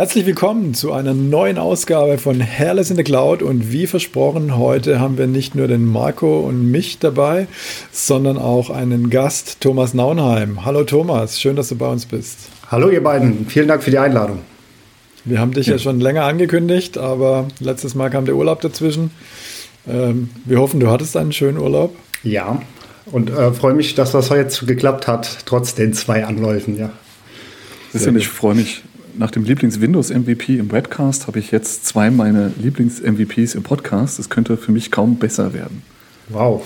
Herzlich willkommen zu einer neuen Ausgabe von Hairless in the Cloud und wie versprochen, heute haben wir nicht nur den Marco und mich dabei, sondern auch einen Gast, Thomas Naunheim. Hallo Thomas, schön, dass du bei uns bist. Hallo ihr beiden, vielen Dank für die Einladung. Wir haben dich ja, ja schon länger angekündigt, aber letztes Mal kam der Urlaub dazwischen. Ähm, wir hoffen, du hattest einen schönen Urlaub. Ja, und äh, freue mich, dass das jetzt geklappt hat, trotz den zwei Anläufen, ja. Ich freue mich nach dem Lieblings-Windows-MVP im Webcast habe ich jetzt zwei meiner Lieblings-MVPs im Podcast. Das könnte für mich kaum besser werden. Wow.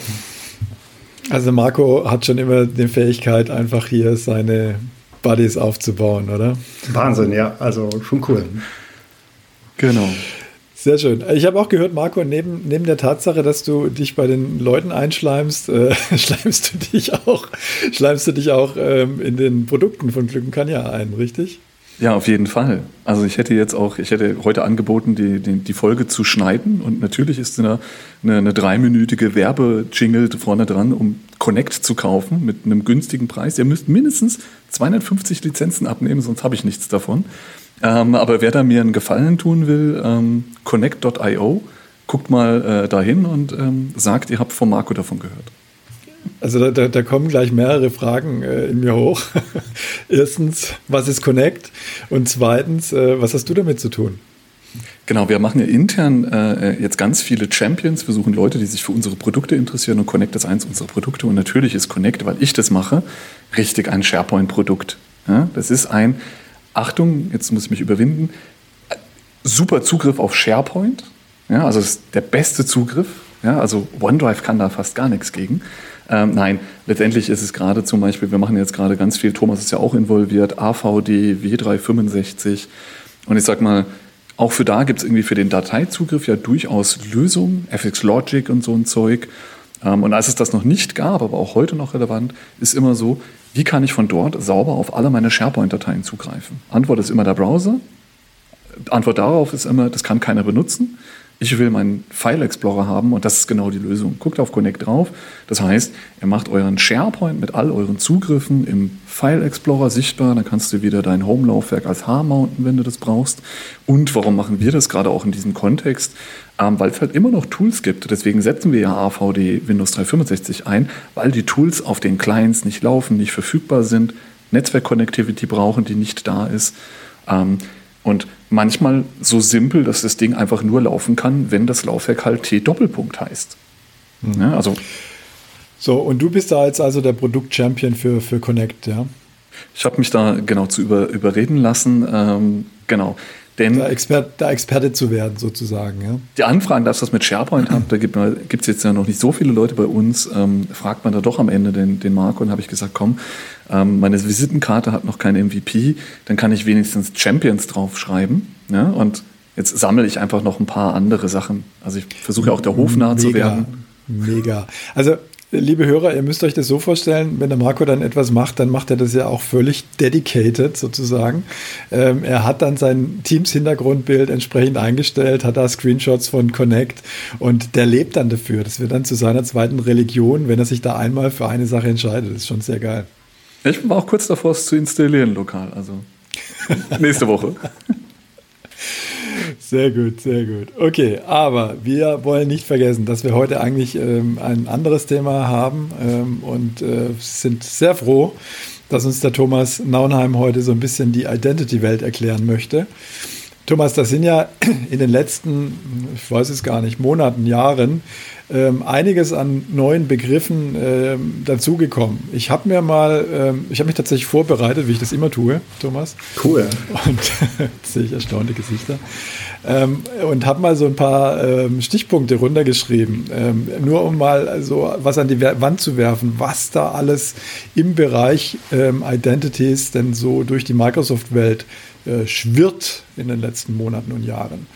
Also Marco hat schon immer die Fähigkeit, einfach hier seine Buddies aufzubauen, oder? Wahnsinn, ja. Also schon cool. Genau. Sehr schön. Ich habe auch gehört, Marco, neben, neben der Tatsache, dass du dich bei den Leuten einschleimst, äh, schleimst du dich auch, schleimst du dich auch ähm, in den Produkten von Glückenkanja ein, richtig? Ja, auf jeden Fall. Also ich hätte jetzt auch, ich hätte heute angeboten, die, die, die Folge zu schneiden und natürlich ist eine, eine, eine dreiminütige Werbejingle vorne dran, um Connect zu kaufen mit einem günstigen Preis. Ihr müsst mindestens 250 Lizenzen abnehmen, sonst habe ich nichts davon. Ähm, aber wer da mir einen Gefallen tun will, ähm, connect.io, guckt mal äh, dahin und ähm, sagt, ihr habt von Marco davon gehört. Also da, da, da, kommen gleich mehrere Fragen äh, in mir hoch. Erstens, was ist Connect? Und zweitens, äh, was hast du damit zu tun? Genau, wir machen ja intern äh, jetzt ganz viele Champions. Wir suchen Leute, die sich für unsere Produkte interessieren und Connect ist eins unserer Produkte. Und natürlich ist Connect, weil ich das mache, richtig ein SharePoint-Produkt. Ja, das ist ein, Achtung, jetzt muss ich mich überwinden, super Zugriff auf SharePoint. Ja, also ist der beste Zugriff. Ja, also OneDrive kann da fast gar nichts gegen. Ähm, nein, letztendlich ist es gerade zum Beispiel, wir machen jetzt gerade ganz viel, Thomas ist ja auch involviert, AVD, W365 und ich sag mal, auch für da gibt es irgendwie für den Dateizugriff ja durchaus Lösungen, FX Logic und so ein Zeug. Ähm, und als es das noch nicht gab, aber auch heute noch relevant, ist immer so, wie kann ich von dort sauber auf alle meine SharePoint-Dateien zugreifen? Antwort ist immer der Browser. Antwort darauf ist immer, das kann keiner benutzen ich will meinen File Explorer haben und das ist genau die Lösung. Guckt auf Connect drauf. Das heißt, ihr macht euren SharePoint mit all euren Zugriffen im File Explorer sichtbar. Dann kannst du wieder dein Home-Laufwerk als H mounten, wenn du das brauchst. Und warum machen wir das gerade auch in diesem Kontext? Ähm, weil es halt immer noch Tools gibt. Deswegen setzen wir ja AVD Windows 365 ein, weil die Tools auf den Clients nicht laufen, nicht verfügbar sind, Netzwerk-Connectivity brauchen, die nicht da ist. Ähm, und manchmal so simpel, dass das Ding einfach nur laufen kann, wenn das Laufwerk halt T-Doppelpunkt heißt. Mhm. Ja, also so, und du bist da jetzt also der Produkt-Champion für, für Connect, ja? Ich habe mich da genau zu über, überreden lassen. Ähm, genau. Denn da, Expert, da Experte zu werden, sozusagen. Ja? Die Anfragen, dass das mit SharePoint habt, da gibt es jetzt ja noch nicht so viele Leute bei uns, ähm, fragt man da doch am Ende den, den Marco und habe ich gesagt, komm, ähm, meine Visitenkarte hat noch kein MVP, dann kann ich wenigstens Champions draufschreiben. Ja? Und jetzt sammle ich einfach noch ein paar andere Sachen. Also ich versuche auch der Hof nah zu werden. Mega. Also liebe Hörer, ihr müsst euch das so vorstellen, wenn der Marco dann etwas macht, dann macht er das ja auch völlig dedicated sozusagen. Ähm, er hat dann sein Teams-Hintergrundbild entsprechend eingestellt, hat da Screenshots von Connect und der lebt dann dafür. Das wird dann zu seiner zweiten Religion, wenn er sich da einmal für eine Sache entscheidet. Das ist schon sehr geil. Ich war auch kurz davor, es zu installieren lokal. Also nächste Woche. Sehr gut, sehr gut. Okay, aber wir wollen nicht vergessen, dass wir heute eigentlich ähm, ein anderes Thema haben ähm, und äh, sind sehr froh, dass uns der Thomas Naunheim heute so ein bisschen die Identity-Welt erklären möchte. Thomas, das sind ja in den letzten, ich weiß es gar nicht, Monaten, Jahren ähm, einiges an neuen Begriffen ähm, dazugekommen. Ich habe mir mal, ähm, ich habe mich tatsächlich vorbereitet, wie ich das immer tue, Thomas. Cool. Und sehe ich erstaunte Gesichter. Ähm, und habe mal so ein paar ähm, Stichpunkte runtergeschrieben, ähm, nur um mal so was an die Wand zu werfen, was da alles im Bereich Identities denn so durch die Microsoft-Welt äh, schwirrt in den letzten Monaten und Jahren.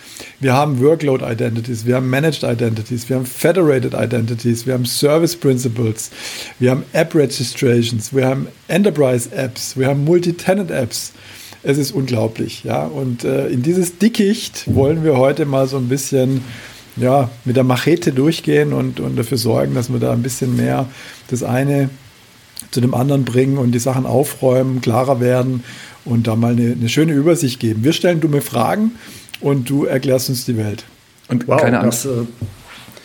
Wir haben Workload Identities, wir haben Managed Identities, wir haben Federated Identities, wir haben Service Principles, wir haben App Registrations, wir haben Enterprise Apps, wir haben Multi-Tenant Apps. Es ist unglaublich, ja. Und äh, in dieses Dickicht wollen wir heute mal so ein bisschen ja, mit der Machete durchgehen und, und dafür sorgen, dass wir da ein bisschen mehr das eine zu dem anderen bringen und die Sachen aufräumen, klarer werden und da mal eine, eine schöne Übersicht geben. Wir stellen dumme Fragen und du erklärst uns die Welt. Und wow, keine Angst. Das, äh,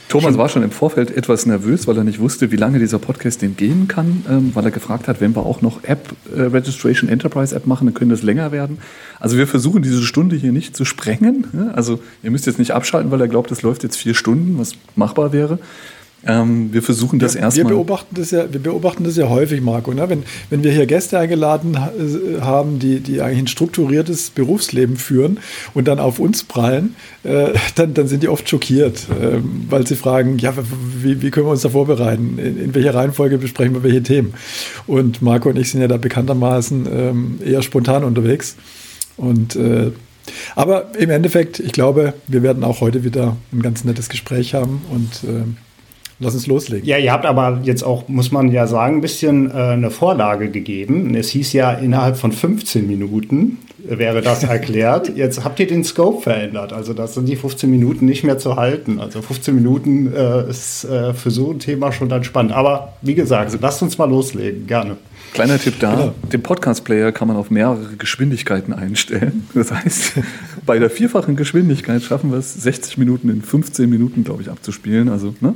Thomas war schon im Vorfeld etwas nervös, weil er nicht wusste, wie lange dieser Podcast denn gehen kann, ähm, weil er gefragt hat, wenn wir auch noch App äh, Registration Enterprise App machen, dann könnte es länger werden. Also wir versuchen diese Stunde hier nicht zu sprengen. Also ihr müsst jetzt nicht abschalten, weil er glaubt, es läuft jetzt vier Stunden, was machbar wäre. Ähm, wir versuchen das erstmal. Wir beobachten das ja, wir beobachten das ja häufig, Marco. Ne? Wenn, wenn wir hier Gäste eingeladen äh, haben, die, die eigentlich ein strukturiertes Berufsleben führen und dann auf uns prallen, äh, dann, dann sind die oft schockiert, äh, weil sie fragen, ja, wie, wie können wir uns da vorbereiten? In, in, welcher Reihenfolge besprechen wir welche Themen? Und Marco und ich sind ja da bekanntermaßen ähm, eher spontan unterwegs. Und äh, aber im Endeffekt, ich glaube, wir werden auch heute wieder ein ganz nettes Gespräch haben und äh, Lass uns loslegen. Ja, ihr habt aber jetzt auch, muss man ja sagen, ein bisschen äh, eine Vorlage gegeben. Es hieß ja, innerhalb von 15 Minuten wäre das erklärt. Jetzt habt ihr den Scope verändert. Also das sind die 15 Minuten nicht mehr zu halten. Also 15 Minuten äh, ist äh, für so ein Thema schon dann spannend. Aber wie gesagt, lasst uns mal loslegen. Gerne. Kleiner Tipp da, genau. den Podcast-Player kann man auf mehrere Geschwindigkeiten einstellen. Das heißt, bei der vierfachen Geschwindigkeit schaffen wir es, 60 Minuten in 15 Minuten, glaube ich, abzuspielen. Also, ne?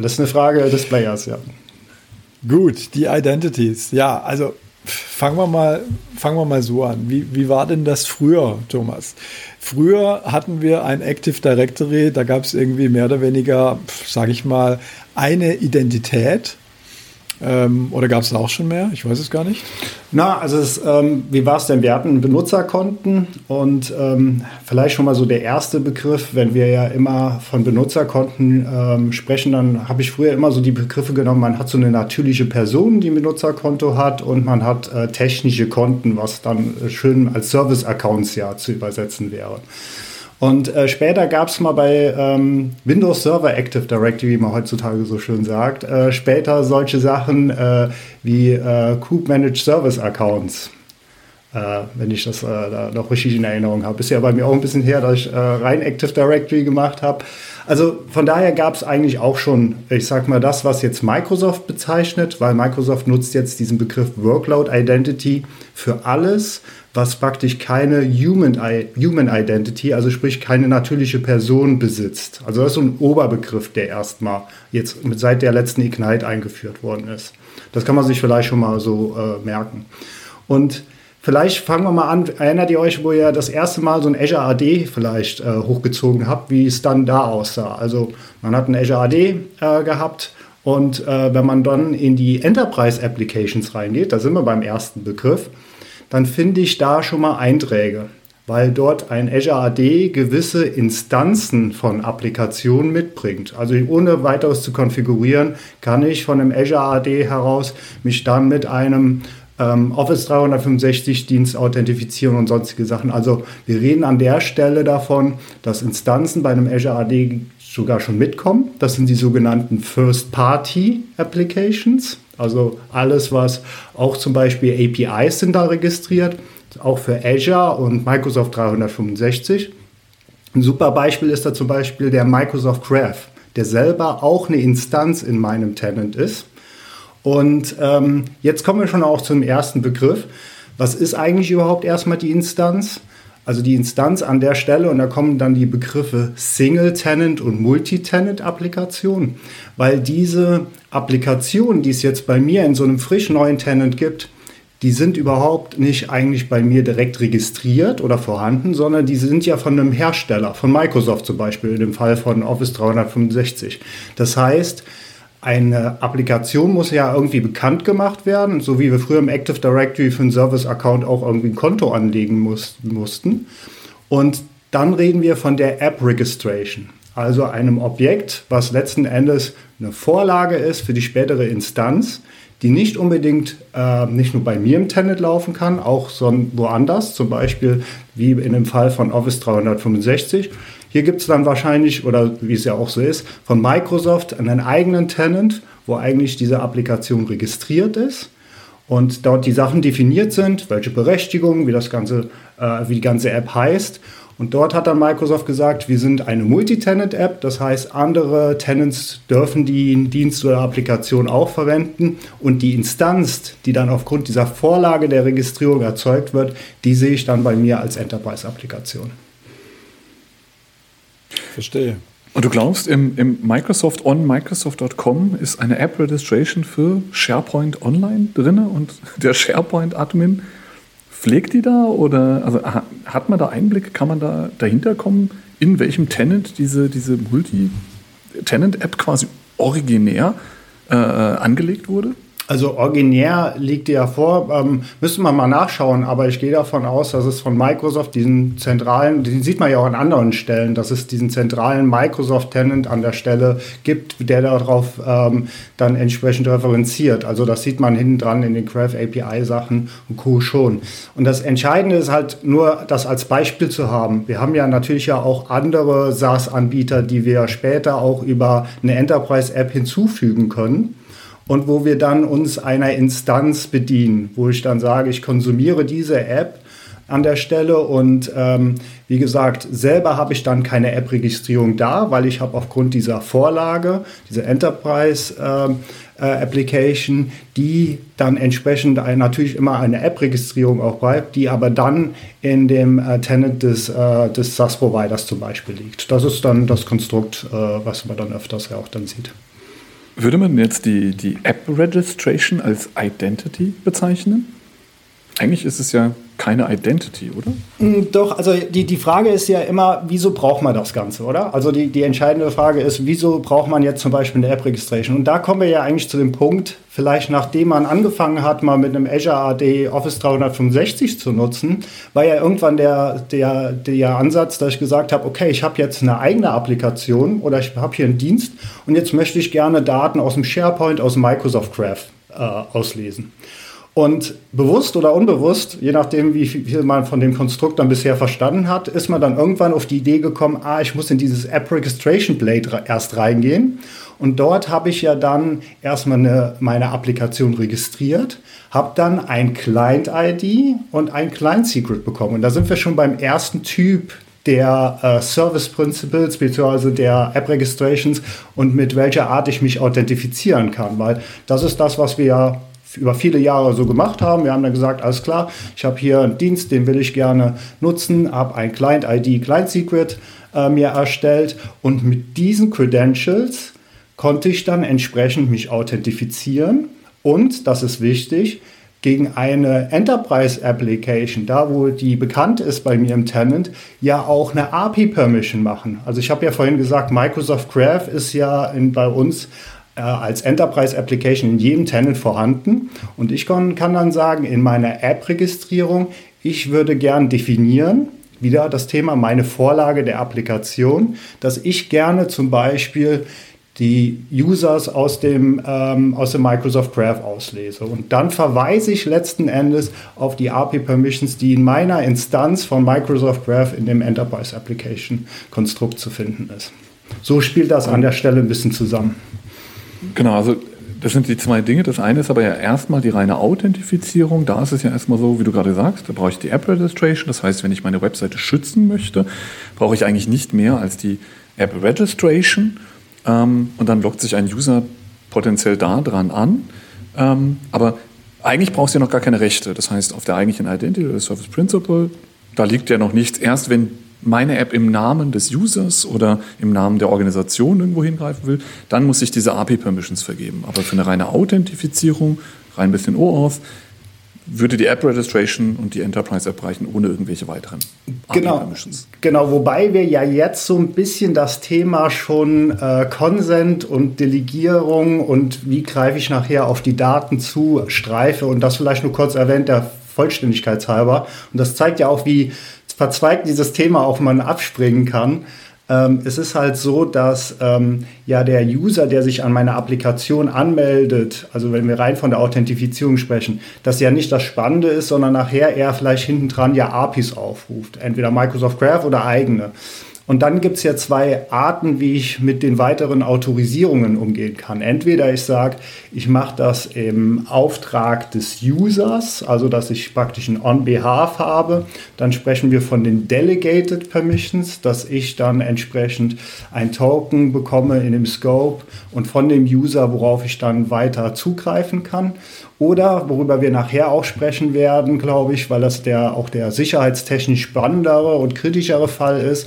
Das ist eine Frage des Players, ja. Gut, die Identities. Ja, also fangen wir mal, fangen wir mal so an. Wie, wie war denn das früher, Thomas? Früher hatten wir ein Active Directory, da gab es irgendwie mehr oder weniger, sage ich mal, eine Identität ähm, oder gab es da auch schon mehr? Ich weiß es gar nicht. Na, also es, ähm, wie war es denn? Wir hatten Benutzerkonten und ähm, vielleicht schon mal so der erste Begriff, wenn wir ja immer von Benutzerkonten ähm, sprechen, dann habe ich früher immer so die Begriffe genommen, man hat so eine natürliche Person, die ein Benutzerkonto hat und man hat äh, technische Konten, was dann äh, schön als Service-Accounts ja zu übersetzen wäre. Und äh, später gab es mal bei ähm, Windows Server Active Directory, wie man heutzutage so schön sagt, äh, später solche Sachen äh, wie äh, Kube Managed Service Accounts. Äh, wenn ich das äh, da noch richtig in Erinnerung habe. Ist ja bei mir auch ein bisschen her, dass ich äh, rein Active Directory gemacht habe. Also von daher gab es eigentlich auch schon, ich sag mal, das, was jetzt Microsoft bezeichnet, weil Microsoft nutzt jetzt diesen Begriff Workload Identity für alles, was praktisch keine Human, Human Identity, also sprich keine natürliche Person besitzt. Also das ist so ein Oberbegriff, der erstmal jetzt seit der letzten Ignite eingeführt worden ist. Das kann man sich vielleicht schon mal so äh, merken. Und Vielleicht fangen wir mal an. Erinnert ihr euch, wo ihr das erste Mal so ein Azure AD vielleicht äh, hochgezogen habt, wie es dann da aussah? Also man hat ein Azure AD äh, gehabt und äh, wenn man dann in die Enterprise Applications reingeht, da sind wir beim ersten Begriff, dann finde ich da schon mal Einträge, weil dort ein Azure AD gewisse Instanzen von Applikationen mitbringt. Also ohne weiteres zu konfigurieren, kann ich von einem Azure AD heraus mich dann mit einem ähm, Office 365 Dienst authentifizieren und sonstige Sachen. Also wir reden an der Stelle davon, dass Instanzen bei einem Azure AD sogar schon mitkommen. Das sind die sogenannten First-Party-Applications. Also alles, was auch zum Beispiel APIs sind da registriert, auch für Azure und Microsoft 365. Ein super Beispiel ist da zum Beispiel der Microsoft Graph, der selber auch eine Instanz in meinem Tenant ist. Und ähm, jetzt kommen wir schon auch zum ersten Begriff. Was ist eigentlich überhaupt erstmal die Instanz? Also die Instanz an der Stelle, und da kommen dann die Begriffe Single-Tenant und Multi-Tenant-Applikation, weil diese Applikationen, die es jetzt bei mir in so einem frisch neuen Tenant gibt, die sind überhaupt nicht eigentlich bei mir direkt registriert oder vorhanden, sondern die sind ja von einem Hersteller, von Microsoft zum Beispiel, in dem Fall von Office 365. Das heißt, eine Applikation muss ja irgendwie bekannt gemacht werden, so wie wir früher im Active Directory für einen Service-Account auch irgendwie ein Konto anlegen muss, mussten. Und dann reden wir von der App Registration, also einem Objekt, was letzten Endes eine Vorlage ist für die spätere Instanz, die nicht unbedingt äh, nicht nur bei mir im Tenant laufen kann, auch woanders, zum Beispiel wie in dem Fall von Office 365, hier gibt es dann wahrscheinlich, oder wie es ja auch so ist, von Microsoft einen eigenen Tenant, wo eigentlich diese Applikation registriert ist. und dort die Sachen definiert sind, welche Berechtigungen, wie das ganze, äh, wie die ganze App heißt. Und dort hat dann Microsoft gesagt, wir sind eine Multi-Tenant-App, das heißt, andere Tenants dürfen die Dienst oder Applikation auch verwenden und die Instanz, die dann aufgrund dieser Vorlage der Registrierung erzeugt wird, die sehe ich dann bei mir als Enterprise-Applikation. Verstehe. Und du glaubst, im, im Microsoft on Microsoft.com ist eine App Registration für SharePoint Online drin und der SharePoint-Admin pflegt die da oder also hat man da Einblick, kann man da dahinter kommen, in welchem Tenant diese, diese Multi-Tenant-App quasi originär äh, angelegt wurde? Also originär liegt ja vor, ähm, müssen wir mal nachschauen, aber ich gehe davon aus, dass es von Microsoft diesen zentralen, den sieht man ja auch an anderen Stellen, dass es diesen zentralen Microsoft-Tenant an der Stelle gibt, der darauf ähm, dann entsprechend referenziert. Also das sieht man hinten dran in den Graph API-Sachen und Co. schon. Und das Entscheidende ist halt nur, das als Beispiel zu haben. Wir haben ja natürlich ja auch andere SaaS-Anbieter, die wir später auch über eine Enterprise-App hinzufügen können und wo wir dann uns einer Instanz bedienen, wo ich dann sage, ich konsumiere diese App an der Stelle und ähm, wie gesagt, selber habe ich dann keine App-Registrierung da, weil ich habe aufgrund dieser Vorlage, dieser Enterprise ähm, äh, Application, die dann entsprechend ein, natürlich immer eine App-Registrierung auch bleibt, die aber dann in dem äh, Tenant des, äh, des SaaS-Providers zum Beispiel liegt. Das ist dann das Konstrukt, äh, was man dann öfters ja auch dann sieht. Würde man jetzt die, die App Registration als Identity bezeichnen? Eigentlich ist es ja keine Identity, oder? Mm, doch, also die, die Frage ist ja immer, wieso braucht man das Ganze, oder? Also die, die entscheidende Frage ist, wieso braucht man jetzt zum Beispiel eine App-Registration? Und da kommen wir ja eigentlich zu dem Punkt, vielleicht nachdem man angefangen hat, mal mit einem Azure AD Office 365 zu nutzen, war ja irgendwann der, der, der Ansatz, dass ich gesagt habe, okay, ich habe jetzt eine eigene Applikation oder ich habe hier einen Dienst und jetzt möchte ich gerne Daten aus dem SharePoint, aus dem Microsoft Graph äh, auslesen. Und bewusst oder unbewusst, je nachdem, wie viel man von dem Konstrukt dann bisher verstanden hat, ist man dann irgendwann auf die Idee gekommen, ah, ich muss in dieses App Registration Blade erst reingehen. Und dort habe ich ja dann erstmal eine, meine Applikation registriert, habe dann ein Client-ID und ein Client-Secret bekommen. Und da sind wir schon beim ersten Typ der äh, Service Principles bzw. der App Registrations und mit welcher Art ich mich authentifizieren kann, weil das ist das, was wir ja über viele Jahre so gemacht haben. Wir haben dann gesagt, alles klar, ich habe hier einen Dienst, den will ich gerne nutzen, habe ein Client-ID, Client-Secret äh, mir erstellt und mit diesen Credentials konnte ich dann entsprechend mich authentifizieren und, das ist wichtig, gegen eine Enterprise Application, da wo die bekannt ist bei mir im Tenant, ja auch eine API Permission machen. Also ich habe ja vorhin gesagt, Microsoft Graph ist ja in, bei uns als Enterprise Application in jedem Tenant vorhanden. Und ich kann, kann dann sagen, in meiner App-Registrierung, ich würde gern definieren, wieder das Thema meine Vorlage der Applikation, dass ich gerne zum Beispiel die Users aus dem, ähm, aus dem Microsoft Graph auslese. Und dann verweise ich letzten Endes auf die API Permissions, die in meiner Instanz von Microsoft Graph in dem Enterprise Application Konstrukt zu finden ist. So spielt das an der Stelle ein bisschen zusammen. Genau, also das sind die zwei Dinge. Das eine ist aber ja erstmal die reine Authentifizierung. Da ist es ja erstmal so, wie du gerade sagst, da brauche ich die App Registration. Das heißt, wenn ich meine Webseite schützen möchte, brauche ich eigentlich nicht mehr als die App Registration. Ähm, und dann lockt sich ein User potenziell da dran an. Ähm, aber eigentlich brauchst du ja noch gar keine Rechte. Das heißt, auf der eigentlichen Identity oder Service Principle, da liegt ja noch nichts. Erst wenn meine App im Namen des Users oder im Namen der Organisation irgendwo hingreifen will, dann muss ich diese API-Permissions vergeben. Aber für eine reine Authentifizierung, rein ein bisschen OAuth, würde die App Registration und die Enterprise App reichen ohne irgendwelche weiteren genau, Genau, wobei wir ja jetzt so ein bisschen das Thema schon äh, Consent und Delegierung und wie greife ich nachher auf die Daten zu streife und das vielleicht nur kurz erwähnt, der Vollständigkeit halber. Und das zeigt ja auch, wie verzweigt dieses Thema auch man abspringen kann. Ähm, es ist halt so, dass ähm, ja der User, der sich an meiner Applikation anmeldet, also wenn wir rein von der Authentifizierung sprechen, dass ja nicht das Spannende ist, sondern nachher er vielleicht hinten dran ja APIs aufruft, entweder Microsoft Graph oder eigene. Und dann gibt es ja zwei Arten, wie ich mit den weiteren Autorisierungen umgehen kann. Entweder ich sage, ich mache das im Auftrag des Users, also dass ich praktisch ein On-Behalf habe. Dann sprechen wir von den Delegated Permissions, dass ich dann entsprechend ein Token bekomme in dem Scope und von dem User, worauf ich dann weiter zugreifen kann. Oder worüber wir nachher auch sprechen werden, glaube ich, weil das der auch der sicherheitstechnisch spannendere und kritischere Fall ist,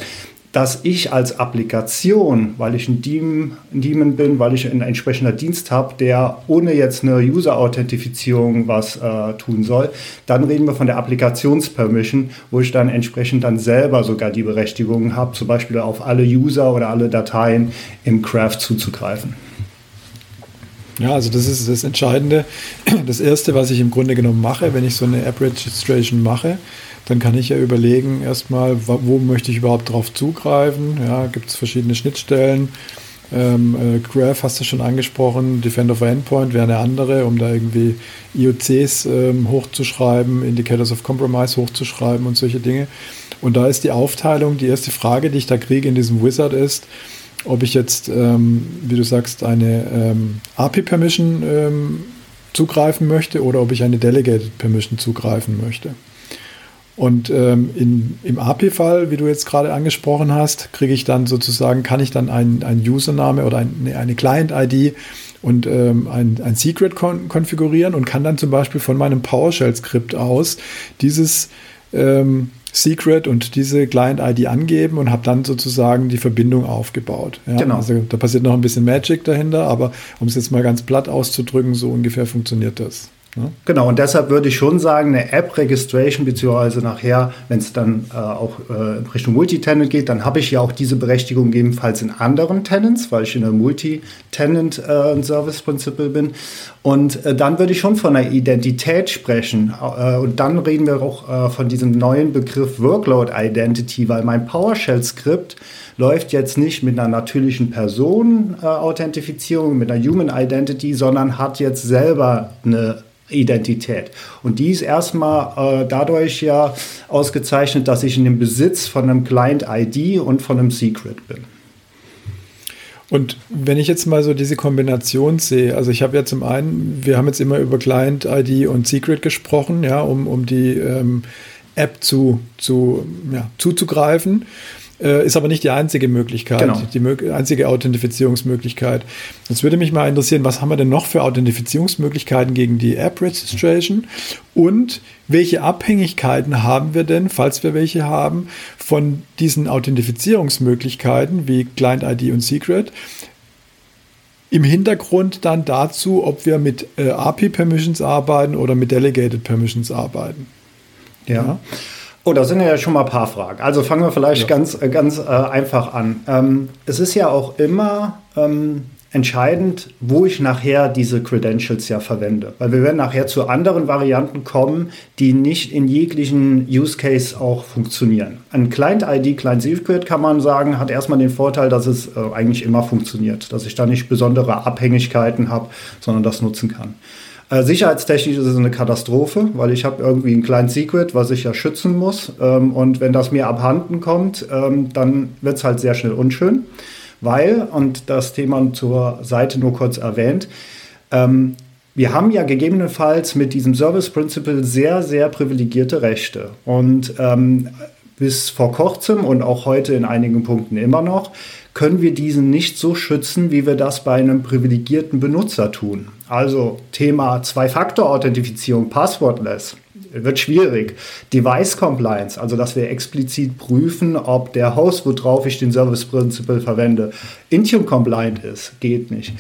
dass ich als Applikation, weil ich ein Daemon, ein Daemon bin, weil ich ein entsprechender Dienst habe, der ohne jetzt eine User-Authentifizierung was äh, tun soll, dann reden wir von der Applikationspermission, wo ich dann entsprechend dann selber sogar die Berechtigung habe, zum Beispiel auf alle User oder alle Dateien im Craft zuzugreifen. Ja, also das ist das Entscheidende. Das Erste, was ich im Grunde genommen mache, wenn ich so eine App-Registration mache, dann kann ich ja überlegen, erstmal, wo möchte ich überhaupt drauf zugreifen. Ja, gibt es verschiedene Schnittstellen. Ähm, äh, Graph hast du schon angesprochen, Defender for Endpoint wäre eine andere, um da irgendwie IOCs ähm, hochzuschreiben, Indicators of Compromise hochzuschreiben und solche Dinge. Und da ist die Aufteilung, die erste Frage, die ich da kriege in diesem Wizard ist, ob ich jetzt, ähm, wie du sagst, eine ähm, API-Permission ähm, zugreifen möchte oder ob ich eine Delegated Permission zugreifen möchte. Und ähm, in, im API-Fall, wie du jetzt gerade angesprochen hast, kriege ich dann sozusagen, kann ich dann einen, einen Username oder ein, eine Client-ID und ähm, ein, ein Secret kon konfigurieren und kann dann zum Beispiel von meinem PowerShell-Skript aus dieses ähm, Secret und diese Client-ID angeben und habe dann sozusagen die Verbindung aufgebaut. Ja? Genau. Also da passiert noch ein bisschen Magic dahinter, aber um es jetzt mal ganz platt auszudrücken, so ungefähr funktioniert das. Genau, und deshalb würde ich schon sagen, eine App-Registration, beziehungsweise nachher, wenn es dann äh, auch äh, Richtung Multitenant geht, dann habe ich ja auch diese Berechtigung gegebenenfalls in anderen Tenants, weil ich in der Multi-Tenant äh, Service Principle bin. Und äh, dann würde ich schon von einer Identität sprechen. Äh, und dann reden wir auch äh, von diesem neuen Begriff Workload Identity, weil mein PowerShell-Skript läuft jetzt nicht mit einer natürlichen Person-Authentifizierung, mit einer Human Identity, sondern hat jetzt selber eine Identität. Und die ist erstmal äh, dadurch ja ausgezeichnet, dass ich in dem Besitz von einem Client-ID und von einem Secret bin. Und wenn ich jetzt mal so diese Kombination sehe, also ich habe ja zum einen, wir haben jetzt immer über Client-ID und Secret gesprochen, ja, um, um die ähm, App zu, zu, ja, zuzugreifen. Äh, ist aber nicht die einzige Möglichkeit, genau. die einzige Authentifizierungsmöglichkeit. Jetzt würde mich mal interessieren, was haben wir denn noch für Authentifizierungsmöglichkeiten gegen die App Registration und welche Abhängigkeiten haben wir denn, falls wir welche haben, von diesen Authentifizierungsmöglichkeiten wie Client ID und Secret? Im Hintergrund dann dazu, ob wir mit äh, API Permissions arbeiten oder mit Delegated Permissions arbeiten. ja. ja. Oh, da sind ja schon mal ein paar Fragen. Also fangen wir vielleicht ja. ganz, äh, ganz äh, einfach an. Ähm, es ist ja auch immer ähm, entscheidend, wo ich nachher diese Credentials ja verwende. Weil wir werden nachher zu anderen Varianten kommen, die nicht in jeglichen Use Case auch funktionieren. Ein Client-ID, Client-Secret kann man sagen, hat erstmal den Vorteil, dass es äh, eigentlich immer funktioniert, dass ich da nicht besondere Abhängigkeiten habe, sondern das nutzen kann. Äh, sicherheitstechnisch ist es eine Katastrophe, weil ich habe irgendwie ein kleines Secret, was ich ja schützen muss. Ähm, und wenn das mir abhanden kommt, ähm, dann wird es halt sehr schnell unschön. Weil, und das Thema zur Seite nur kurz erwähnt, ähm, wir haben ja gegebenenfalls mit diesem Service Principle sehr, sehr privilegierte Rechte. Und ähm, bis vor kurzem und auch heute in einigen Punkten immer noch, können wir diesen nicht so schützen, wie wir das bei einem privilegierten Benutzer tun. Also Thema Zwei-Faktor-Authentifizierung, Passwordless, wird schwierig. Device Compliance, also dass wir explizit prüfen, ob der Host, worauf ich den Service Principle verwende, Intune compliant ist, geht nicht.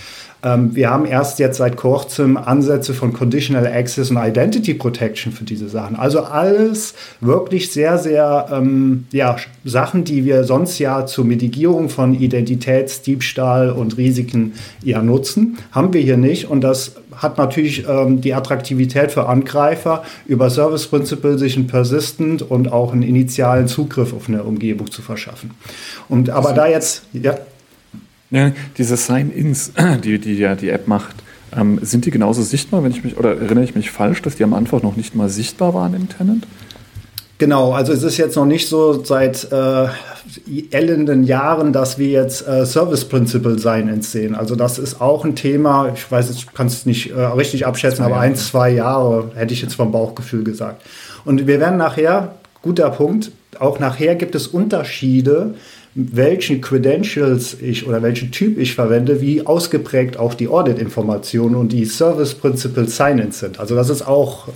Ähm, wir haben erst jetzt seit kurzem Ansätze von Conditional Access und Identity Protection für diese Sachen. Also alles wirklich sehr, sehr ähm, ja, Sachen, die wir sonst ja zur Mitigierung von Identitätsdiebstahl und Risiken ja nutzen, haben wir hier nicht. Und das hat natürlich ähm, die Attraktivität für Angreifer, über Service Principle sich einen Persistent und auch einen initialen Zugriff auf eine Umgebung zu verschaffen. Und aber da jetzt, ja. Ja, diese Sign-ins, die, die ja die App macht, ähm, sind die genauso sichtbar, wenn ich mich, oder erinnere ich mich falsch, dass die am Anfang noch nicht mal sichtbar waren im Tenant? Genau, also es ist jetzt noch nicht so seit äh, ellenden Jahren, dass wir jetzt äh, Service Principal Sign sehen. Also das ist auch ein Thema, ich weiß, ich kann es nicht äh, richtig abschätzen, aber ein, zwei Jahre hätte ich jetzt vom Bauchgefühl gesagt. Und wir werden nachher, guter Punkt, auch nachher gibt es Unterschiede, welchen Credentials ich oder welchen Typ ich verwende, wie ausgeprägt auch die Audit-Informationen und die Service Principal Sign-ins sind. Also das ist auch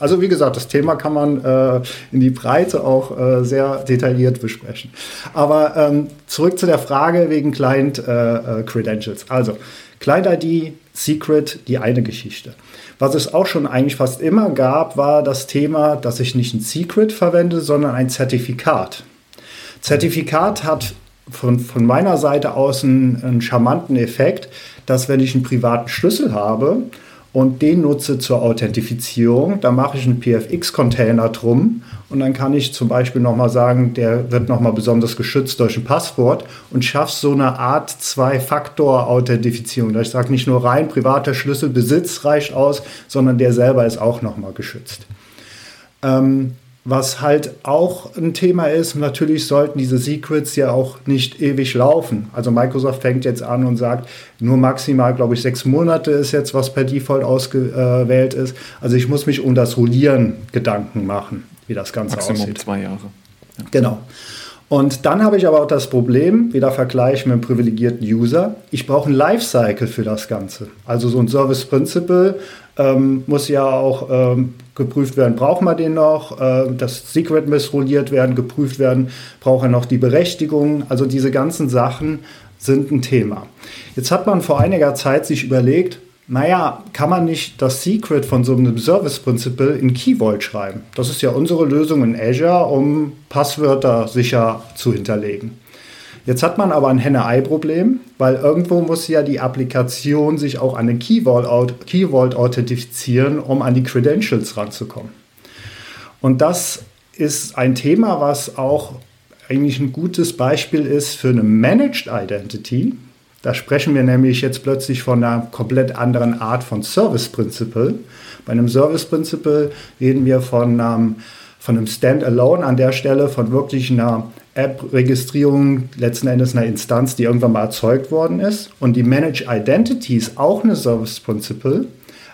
also wie gesagt, das Thema kann man äh, in die Breite auch äh, sehr detailliert besprechen. Aber ähm, zurück zu der Frage wegen Client äh, äh Credentials. Also Client ID, Secret, die eine Geschichte. Was es auch schon eigentlich fast immer gab, war das Thema, dass ich nicht ein Secret verwende, sondern ein Zertifikat. Zertifikat hat von, von meiner Seite aus einen, einen charmanten Effekt, dass wenn ich einen privaten Schlüssel habe und den nutze zur Authentifizierung. Da mache ich einen PFX-Container drum und dann kann ich zum Beispiel nochmal sagen, der wird nochmal besonders geschützt durch ein Passwort und schaffe so eine Art Zwei-Faktor-Authentifizierung. Ich sage nicht nur rein privater Schlüssel, Besitz reicht aus, sondern der selber ist auch nochmal geschützt. Ähm, was halt auch ein Thema ist, natürlich sollten diese Secrets ja auch nicht ewig laufen. Also Microsoft fängt jetzt an und sagt, nur maximal, glaube ich, sechs Monate ist jetzt, was per Default ausgewählt ist. Also ich muss mich um das Rollieren Gedanken machen, wie das Ganze Maximum aussieht. zwei Jahre. Ja. Genau. Und dann habe ich aber auch das Problem, wieder Vergleich mit einem privilegierten User, ich brauche ein Lifecycle für das Ganze. Also so ein Service Principle ähm, muss ja auch ähm, geprüft werden, braucht man den noch, äh, das Secret missrolliert werden, geprüft werden, braucht er noch die Berechtigung. Also diese ganzen Sachen sind ein Thema. Jetzt hat man vor einiger Zeit sich überlegt, naja, kann man nicht das Secret von so einem Service Principle in Key Vault schreiben? Das ist ja unsere Lösung in Azure, um Passwörter sicher zu hinterlegen. Jetzt hat man aber ein Henne-Ei-Problem, weil irgendwo muss ja die Applikation sich auch an den Key Vault, Key Vault authentifizieren, um an die Credentials ranzukommen. Und das ist ein Thema, was auch eigentlich ein gutes Beispiel ist für eine Managed Identity. Da sprechen wir nämlich jetzt plötzlich von einer komplett anderen Art von Service Principle. Bei einem Service Principle reden wir von, ähm, von einem Standalone an der Stelle, von wirklich einer App-Registrierung, letzten Endes einer Instanz, die irgendwann mal erzeugt worden ist. Und die Managed Identity ist auch eine Service Principle,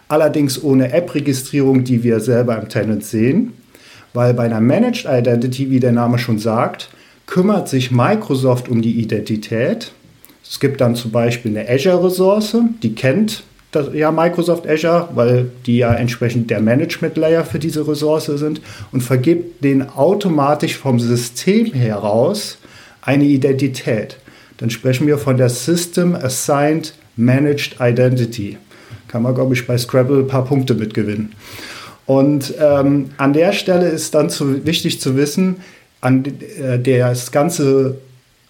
allerdings ohne App-Registrierung, die wir selber im Tenant sehen. Weil bei einer Managed Identity, wie der Name schon sagt, kümmert sich Microsoft um die Identität. Es gibt dann zum Beispiel eine Azure-Ressource, die kennt das, ja Microsoft Azure, weil die ja entsprechend der Management Layer für diese Ressource sind und vergibt den automatisch vom System heraus eine Identität. Dann sprechen wir von der System Assigned Managed Identity. Kann man, glaube ich, bei Scrabble ein paar Punkte mitgewinnen. Und ähm, an der Stelle ist dann zu, wichtig zu wissen, an äh, das ganze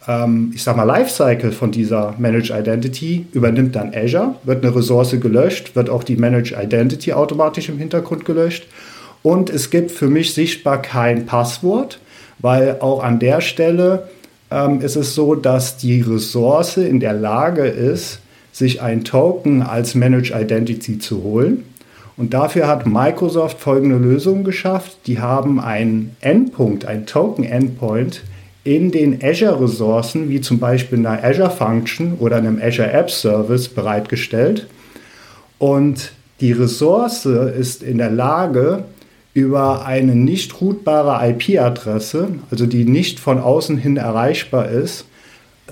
ähm, ich sag mal, Lifecycle von dieser Managed Identity übernimmt dann Azure, wird eine Ressource gelöscht, wird auch die Managed Identity automatisch im Hintergrund gelöscht. Und es gibt für mich sichtbar kein Passwort, weil auch an der Stelle ähm, ist es so, dass die Ressource in der Lage ist, sich ein Token als Managed Identity zu holen. Und dafür hat Microsoft folgende Lösung geschafft. Die haben einen Endpunkt, einen Token-Endpoint in den Azure-Ressourcen, wie zum Beispiel einer Azure Function oder einem Azure App Service, bereitgestellt. Und die Ressource ist in der Lage, über eine nicht routbare IP-Adresse, also die nicht von außen hin erreichbar ist,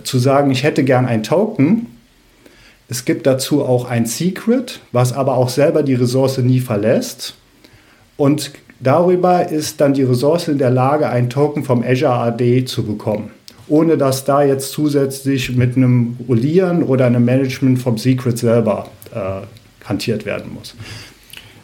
zu sagen, ich hätte gern ein Token. Es gibt dazu auch ein Secret, was aber auch selber die Ressource nie verlässt. Und Darüber ist dann die Ressource in der Lage, ein Token vom Azure AD zu bekommen, ohne dass da jetzt zusätzlich mit einem Rollieren oder einem Management vom Secret selber äh, hantiert werden muss.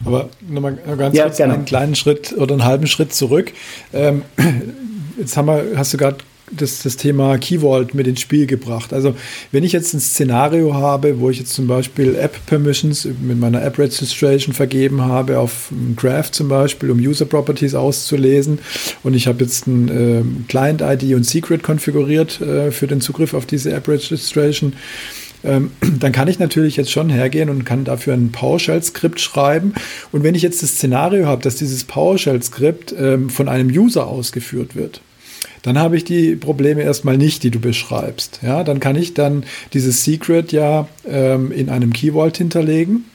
Aber nochmal ganz ja, kurz gerne. einen kleinen Schritt oder einen halben Schritt zurück. Ähm, jetzt haben wir, hast du gerade das, das Thema Key Vault mit ins Spiel gebracht. Also wenn ich jetzt ein Szenario habe, wo ich jetzt zum Beispiel App Permissions mit meiner App Registration vergeben habe auf Graph zum Beispiel, um User Properties auszulesen und ich habe jetzt ein äh, Client ID und Secret konfiguriert äh, für den Zugriff auf diese App Registration, ähm, dann kann ich natürlich jetzt schon hergehen und kann dafür ein PowerShell-Skript schreiben. Und wenn ich jetzt das Szenario habe, dass dieses PowerShell-Skript ähm, von einem User ausgeführt wird, dann habe ich die Probleme erstmal nicht, die du beschreibst. Ja, dann kann ich dann dieses Secret ja ähm, in einem Key Vault hinterlegen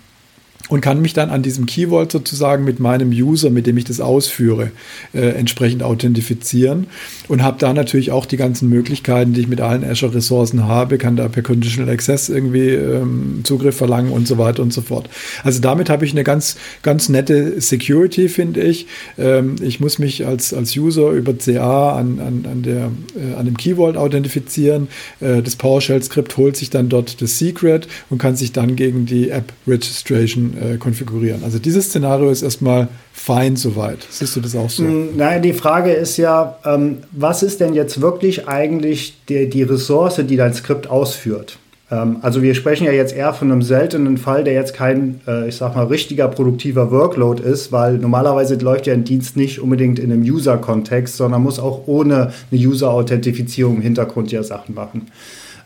und kann mich dann an diesem Key Vault sozusagen mit meinem User, mit dem ich das ausführe, äh, entsprechend authentifizieren und habe da natürlich auch die ganzen Möglichkeiten, die ich mit allen Azure-Ressourcen habe, kann da per Conditional Access irgendwie ähm, Zugriff verlangen und so weiter und so fort. Also damit habe ich eine ganz, ganz nette Security, finde ich. Ähm, ich muss mich als, als User über CA an, an, an, der, äh, an dem Key Vault authentifizieren. Äh, das PowerShell-Skript holt sich dann dort das Secret und kann sich dann gegen die App Registration äh, konfigurieren. Also dieses Szenario ist erstmal fein soweit. Siehst du das auch so? Mm, nein, die Frage ist ja, ähm, was ist denn jetzt wirklich eigentlich die, die Ressource, die dein Skript ausführt? Ähm, also wir sprechen ja jetzt eher von einem seltenen Fall, der jetzt kein, äh, ich sag mal, richtiger produktiver Workload ist, weil normalerweise läuft ja ein Dienst nicht unbedingt in einem User-Kontext, sondern muss auch ohne eine User-Authentifizierung im Hintergrund ja Sachen machen.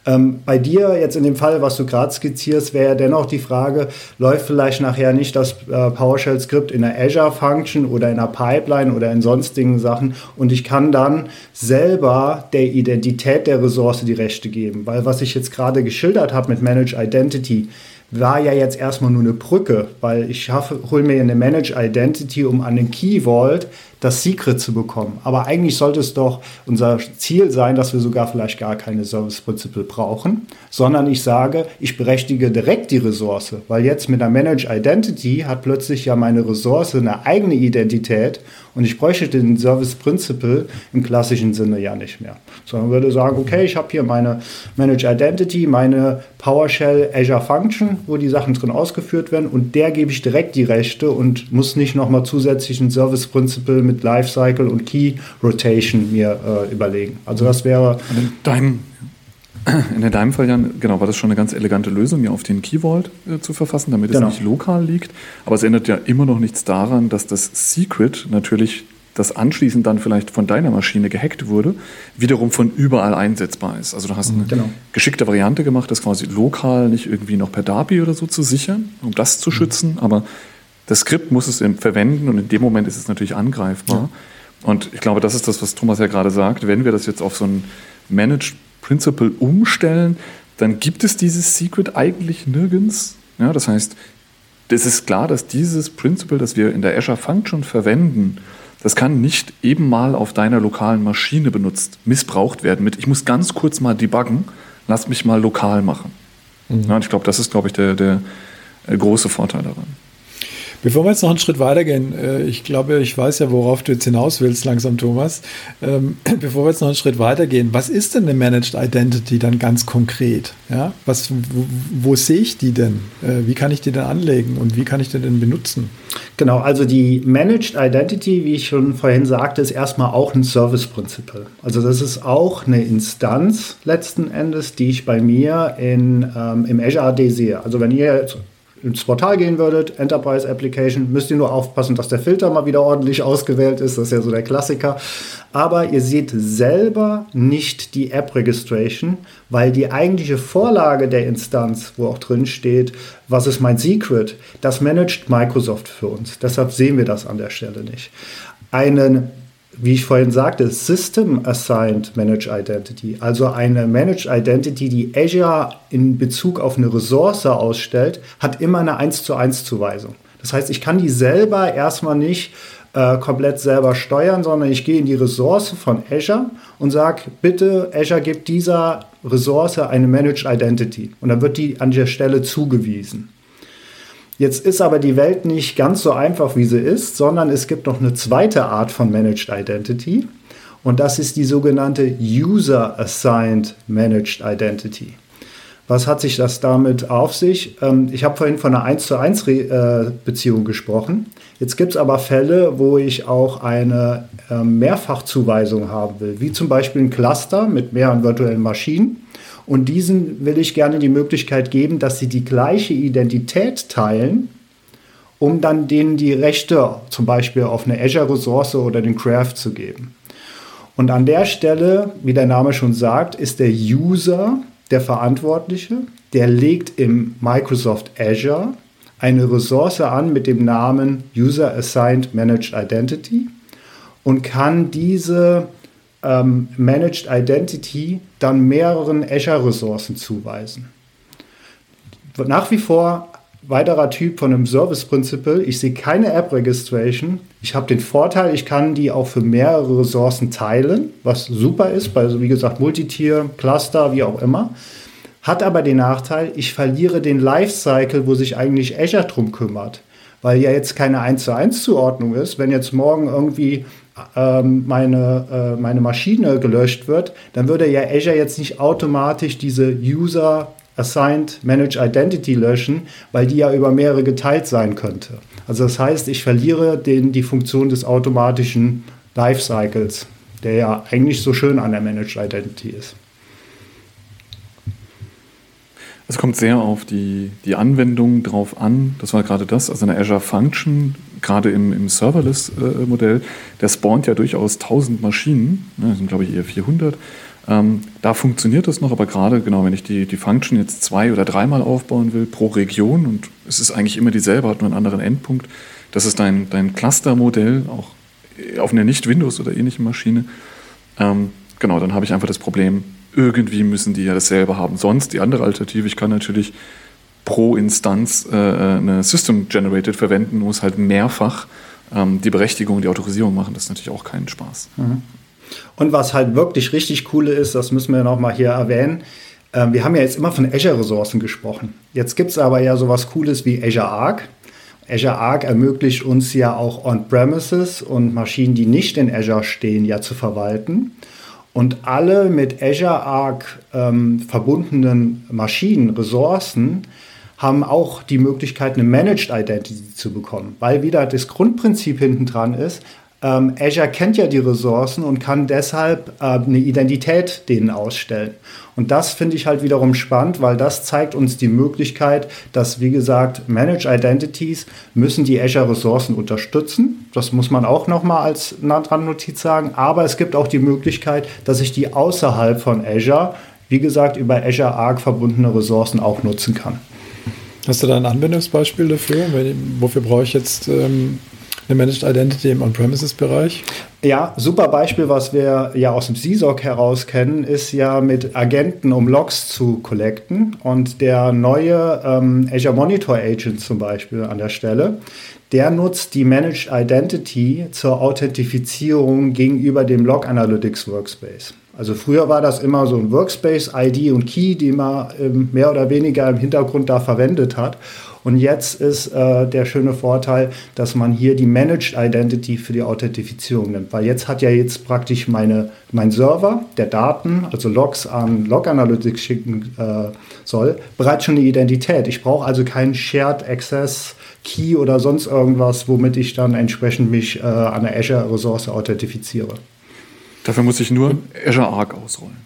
Ähm, bei dir jetzt in dem Fall, was du gerade skizzierst, wäre ja dennoch die Frage, läuft vielleicht nachher nicht das äh, PowerShell-Skript in einer Azure-Function oder in einer Pipeline oder in sonstigen Sachen und ich kann dann selber der Identität der Ressource die Rechte geben. Weil was ich jetzt gerade geschildert habe mit Manage Identity, war ja jetzt erstmal nur eine Brücke, weil ich hole mir eine Manage Identity, um an den Key Vault das Secret zu bekommen. Aber eigentlich sollte es doch unser Ziel sein, dass wir sogar vielleicht gar keine Service Principle brauchen, sondern ich sage, ich berechtige direkt die Ressource, weil jetzt mit der Manage Identity hat plötzlich ja meine Ressource eine eigene Identität und ich bräuchte den Service Principle im klassischen Sinne ja nicht mehr. Sondern würde sagen, okay, ich habe hier meine Manage Identity, meine PowerShell Azure Function, wo die Sachen drin ausgeführt werden und der gebe ich direkt die Rechte und muss nicht nochmal zusätzlich einen Service Principle mit Lifecycle und Key Rotation mir äh, überlegen. Also das wäre... In deinem, in deinem Fall, Jan, genau, war das schon eine ganz elegante Lösung, mir auf den Key Vault äh, zu verfassen, damit genau. es nicht lokal liegt. Aber es ändert ja immer noch nichts daran, dass das Secret natürlich das anschließend dann vielleicht von deiner Maschine gehackt wurde, wiederum von überall einsetzbar ist. Also du hast eine genau. geschickte Variante gemacht, das quasi lokal nicht irgendwie noch per DAPI oder so zu sichern, um das zu mhm. schützen, aber das Skript muss es verwenden und in dem Moment ist es natürlich angreifbar. Ja. Und ich glaube, das ist das, was Thomas ja gerade sagt. Wenn wir das jetzt auf so ein Managed Principle umstellen, dann gibt es dieses Secret eigentlich nirgends. Ja, das heißt, es ist klar, dass dieses Principle, das wir in der Azure Function verwenden, das kann nicht eben mal auf deiner lokalen Maschine benutzt, missbraucht werden mit, ich muss ganz kurz mal debuggen, lass mich mal lokal machen. Mhm. Ja, und ich glaube, das ist, glaube ich, der, der äh, große Vorteil daran. Bevor wir jetzt noch einen Schritt weitergehen, äh, ich glaube, ich weiß ja, worauf du jetzt hinaus willst, langsam, Thomas. Ähm, bevor wir jetzt noch einen Schritt weitergehen, was ist denn eine Managed Identity dann ganz konkret? Ja, was, wo, wo sehe ich die denn? Äh, wie kann ich die denn anlegen und wie kann ich die denn benutzen? Genau, also die Managed Identity, wie ich schon vorhin sagte, ist erstmal auch ein Service Principle. Also das ist auch eine Instanz letzten Endes, die ich bei mir in, ähm, im Azure AD sehe. Also wenn ihr jetzt ins Portal gehen würdet, Enterprise Application, müsst ihr nur aufpassen, dass der Filter mal wieder ordentlich ausgewählt ist. Das ist ja so der Klassiker. Aber ihr seht selber nicht die App Registration, weil die eigentliche Vorlage der Instanz, wo auch drin steht, was ist mein Secret, das managt Microsoft für uns. Deshalb sehen wir das an der Stelle nicht. Einen wie ich vorhin sagte, System Assigned Managed Identity, also eine Managed Identity, die Azure in Bezug auf eine Ressource ausstellt, hat immer eine 1 zu 1 Zuweisung. Das heißt, ich kann die selber erstmal nicht äh, komplett selber steuern, sondern ich gehe in die Ressource von Azure und sage, bitte Azure gibt dieser Ressource eine Managed Identity. Und dann wird die an der Stelle zugewiesen. Jetzt ist aber die Welt nicht ganz so einfach, wie sie ist, sondern es gibt noch eine zweite Art von Managed Identity und das ist die sogenannte User Assigned Managed Identity. Was hat sich das damit auf sich? Ähm, ich habe vorhin von einer 1 zu 1 äh, Beziehung gesprochen. Jetzt gibt es aber Fälle, wo ich auch eine ähm, Mehrfachzuweisung haben will, wie zum Beispiel ein Cluster mit mehreren virtuellen Maschinen. Und diesen will ich gerne die Möglichkeit geben, dass sie die gleiche Identität teilen, um dann denen die Rechte zum Beispiel auf eine Azure-Ressource oder den Craft zu geben. Und an der Stelle, wie der Name schon sagt, ist der User der Verantwortliche. der legt im Microsoft Azure eine Ressource an mit dem Namen User Assigned Managed Identity und kann diese ähm, Managed Identity dann mehreren Azure-Ressourcen zuweisen. Nach wie vor weiterer Typ von einem Service Principle. Ich sehe keine App Registration. Ich habe den Vorteil, ich kann die auch für mehrere Ressourcen teilen, was super ist, bei, wie gesagt, Multitier, Cluster, wie auch immer. Hat aber den Nachteil, ich verliere den Lifecycle, wo sich eigentlich Azure drum kümmert. Weil ja jetzt keine 1 zu 1 Zuordnung ist. Wenn jetzt morgen irgendwie meine, äh, meine Maschine gelöscht wird, dann würde ja Azure jetzt nicht automatisch diese User Assigned Managed Identity löschen, weil die ja über mehrere geteilt sein könnte. Also das heißt, ich verliere den, die Funktion des automatischen Lifecycles, der ja eigentlich so schön an der Managed Identity ist. Es kommt sehr auf die, die Anwendung drauf an. Das war gerade das, also eine Azure Function, gerade im, im Serverless-Modell, der spawnt ja durchaus 1000 Maschinen, ne, das sind glaube ich eher 400. Ähm, da funktioniert das noch, aber gerade genau, wenn ich die, die Function jetzt zwei- oder dreimal aufbauen will pro Region und es ist eigentlich immer dieselbe, hat nur einen anderen Endpunkt, das ist dein, dein Cluster-Modell, auch auf einer nicht-Windows- oder ähnlichen Maschine. Ähm, genau, dann habe ich einfach das Problem, irgendwie müssen die ja dasselbe haben. Sonst die andere Alternative, ich kann natürlich pro Instanz äh, äh eine System Generated verwenden, muss halt mehrfach ähm, die Berechtigung, die Autorisierung machen. Das ist natürlich auch keinen Spaß. Mhm. Und was halt wirklich richtig cool ist, das müssen wir nochmal hier erwähnen, ähm, wir haben ja jetzt immer von Azure-Ressourcen gesprochen. Jetzt gibt es aber ja sowas Cooles wie Azure Arc. Azure Arc ermöglicht uns ja auch On-Premises und Maschinen, die nicht in Azure stehen, ja zu verwalten. Und alle mit Azure Arc ähm, verbundenen Maschinen, Ressourcen, haben auch die Möglichkeit, eine Managed Identity zu bekommen, weil wieder das Grundprinzip hinten dran ist, ähm, Azure kennt ja die Ressourcen und kann deshalb äh, eine Identität denen ausstellen. Und das finde ich halt wiederum spannend, weil das zeigt uns die Möglichkeit, dass, wie gesagt, Managed Identities müssen die Azure-Ressourcen unterstützen. Das muss man auch nochmal als Notiz sagen. Aber es gibt auch die Möglichkeit, dass ich die außerhalb von Azure, wie gesagt, über Azure Arc verbundene Ressourcen auch nutzen kann. Hast du da ein Anwendungsbeispiel dafür? Wofür brauche ich jetzt ähm, eine Managed Identity im On-Premises-Bereich? Ja, super Beispiel, was wir ja aus dem CSOC heraus kennen, ist ja mit Agenten, um Logs zu collecten. Und der neue ähm, Azure Monitor Agent zum Beispiel an der Stelle, der nutzt die Managed Identity zur Authentifizierung gegenüber dem Log Analytics Workspace. Also früher war das immer so ein Workspace, ID und Key, die man ähm, mehr oder weniger im Hintergrund da verwendet hat. Und jetzt ist äh, der schöne Vorteil, dass man hier die Managed Identity für die Authentifizierung nimmt. Weil jetzt hat ja jetzt praktisch meine, mein Server, der Daten, also Logs an Log Analytics schicken äh, soll, bereits schon eine Identität. Ich brauche also keinen Shared Access Key oder sonst irgendwas, womit ich dann entsprechend mich äh, an der Azure-Ressource authentifiziere. Dafür muss ich nur Azure Arc ausrollen.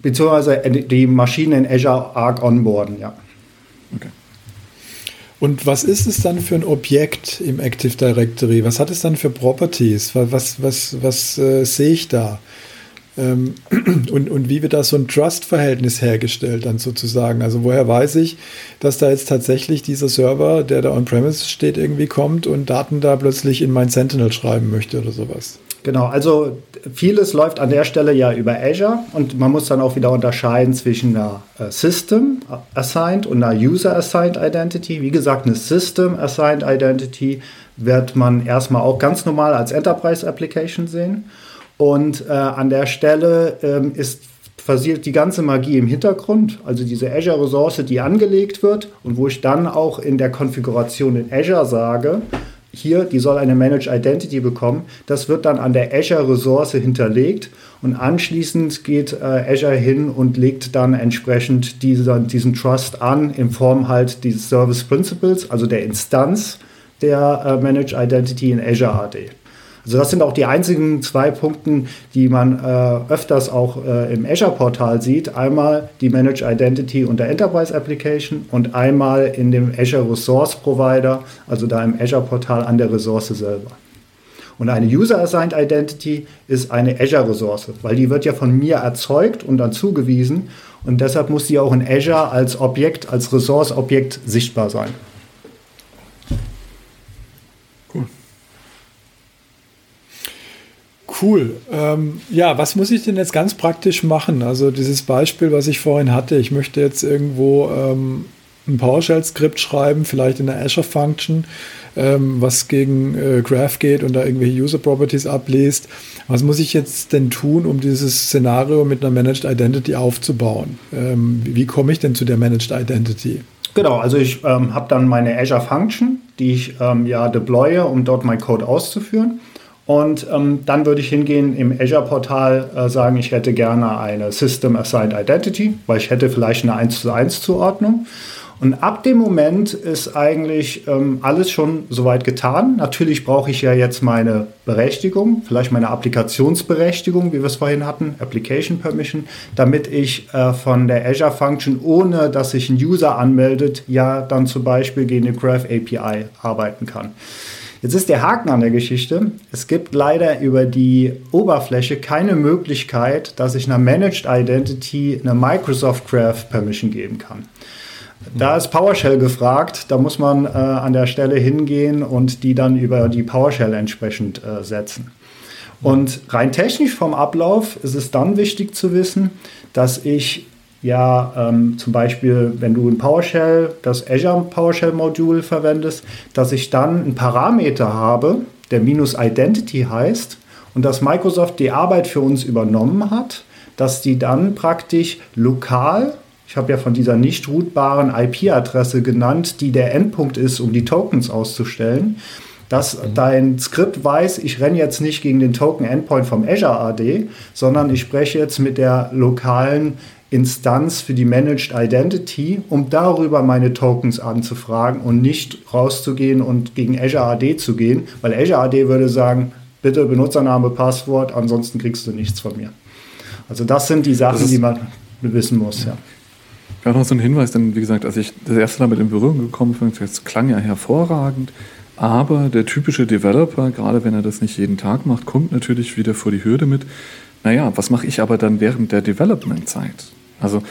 Beziehungsweise die Maschine in Azure Arc onboarden, ja. Okay. Und was ist es dann für ein Objekt im Active Directory? Was hat es dann für Properties? Was, was, was, was äh, sehe ich da? Ähm, und, und wie wird da so ein Trust-Verhältnis hergestellt dann sozusagen? Also woher weiß ich, dass da jetzt tatsächlich dieser Server, der da on-premise steht, irgendwie kommt und Daten da plötzlich in mein Sentinel schreiben möchte oder sowas? Genau, also vieles läuft an der Stelle ja über Azure und man muss dann auch wieder unterscheiden zwischen einer äh, System Assigned und einer User Assigned Identity. Wie gesagt, eine System Assigned Identity wird man erstmal auch ganz normal als Enterprise Application sehen. Und äh, an der Stelle ähm, ist passiert die ganze Magie im Hintergrund, also diese Azure-Ressource, die angelegt wird und wo ich dann auch in der Konfiguration in Azure sage, hier, die soll eine Managed Identity bekommen. Das wird dann an der Azure-Ressource hinterlegt und anschließend geht äh, Azure hin und legt dann entsprechend diese, diesen Trust an in Form halt dieses Service Principles, also der Instanz der äh, Managed Identity in Azure AD. Also das sind auch die einzigen zwei Punkte, die man äh, öfters auch äh, im Azure-Portal sieht. Einmal die Managed Identity und der Enterprise Application und einmal in dem Azure Resource Provider, also da im Azure-Portal an der Ressource selber. Und eine User-Assigned Identity ist eine Azure-Ressource, weil die wird ja von mir erzeugt und dann zugewiesen. Und deshalb muss die auch in Azure als Objekt, als Ressource-Objekt sichtbar sein. Cool. Cool. Ähm, ja, was muss ich denn jetzt ganz praktisch machen? Also dieses Beispiel, was ich vorhin hatte, ich möchte jetzt irgendwo ähm, ein PowerShell-Skript schreiben, vielleicht in der Azure-Function ähm, was gegen äh, Graph geht und da irgendwelche User Properties abliest. Was muss ich jetzt denn tun, um dieses Szenario mit einer Managed Identity aufzubauen? Ähm, wie, komme ich denn zu der Managed Identity? Genau, also ich ähm, habe dann meine Azure Function, die ich ähm, ja deploye, um dort meinen Code auszuführen. Und ähm, dann würde ich hingehen im Azure-Portal äh, sagen, ich hätte gerne eine System Assigned Identity, weil ich hätte vielleicht eine 1 zu 1 Zuordnung. Und ab dem Moment ist eigentlich ähm, alles schon soweit getan. Natürlich brauche ich ja jetzt meine Berechtigung, vielleicht meine Applikationsberechtigung, wie wir es vorhin hatten, Application Permission, damit ich äh, von der Azure Function, ohne dass sich ein User anmeldet, ja dann zum Beispiel gegen eine Graph API arbeiten kann. Jetzt ist der Haken an der Geschichte. Es gibt leider über die Oberfläche keine Möglichkeit, dass ich einer Managed Identity eine Microsoft Graph Permission geben kann. Da ist PowerShell gefragt. Da muss man äh, an der Stelle hingehen und die dann über die PowerShell entsprechend äh, setzen. Und rein technisch vom Ablauf ist es dann wichtig zu wissen, dass ich ja ähm, zum Beispiel, wenn du in PowerShell das Azure PowerShell Modul verwendest, dass ich dann einen Parameter habe, der minus Identity heißt und dass Microsoft die Arbeit für uns übernommen hat, dass die dann praktisch lokal ich habe ja von dieser nicht routbaren IP-Adresse genannt, die der Endpunkt ist, um die Tokens auszustellen, dass mhm. dein Skript weiß, ich renne jetzt nicht gegen den Token-Endpoint vom Azure AD, sondern ich spreche jetzt mit der lokalen Instanz für die Managed Identity, um darüber meine Tokens anzufragen und nicht rauszugehen und gegen Azure AD zu gehen, weil Azure AD würde sagen, bitte Benutzername, Passwort, ansonsten kriegst du nichts von mir. Also das sind die Sachen, die man wissen muss, ja. Ja, noch so ein Hinweis, denn wie gesagt, als ich das erste Mal mit in Berührung gekommen bin, das klang ja hervorragend, aber der typische Developer, gerade wenn er das nicht jeden Tag macht, kommt natürlich wieder vor die Hürde mit, naja, was mache ich aber dann während der Development-Zeit? Also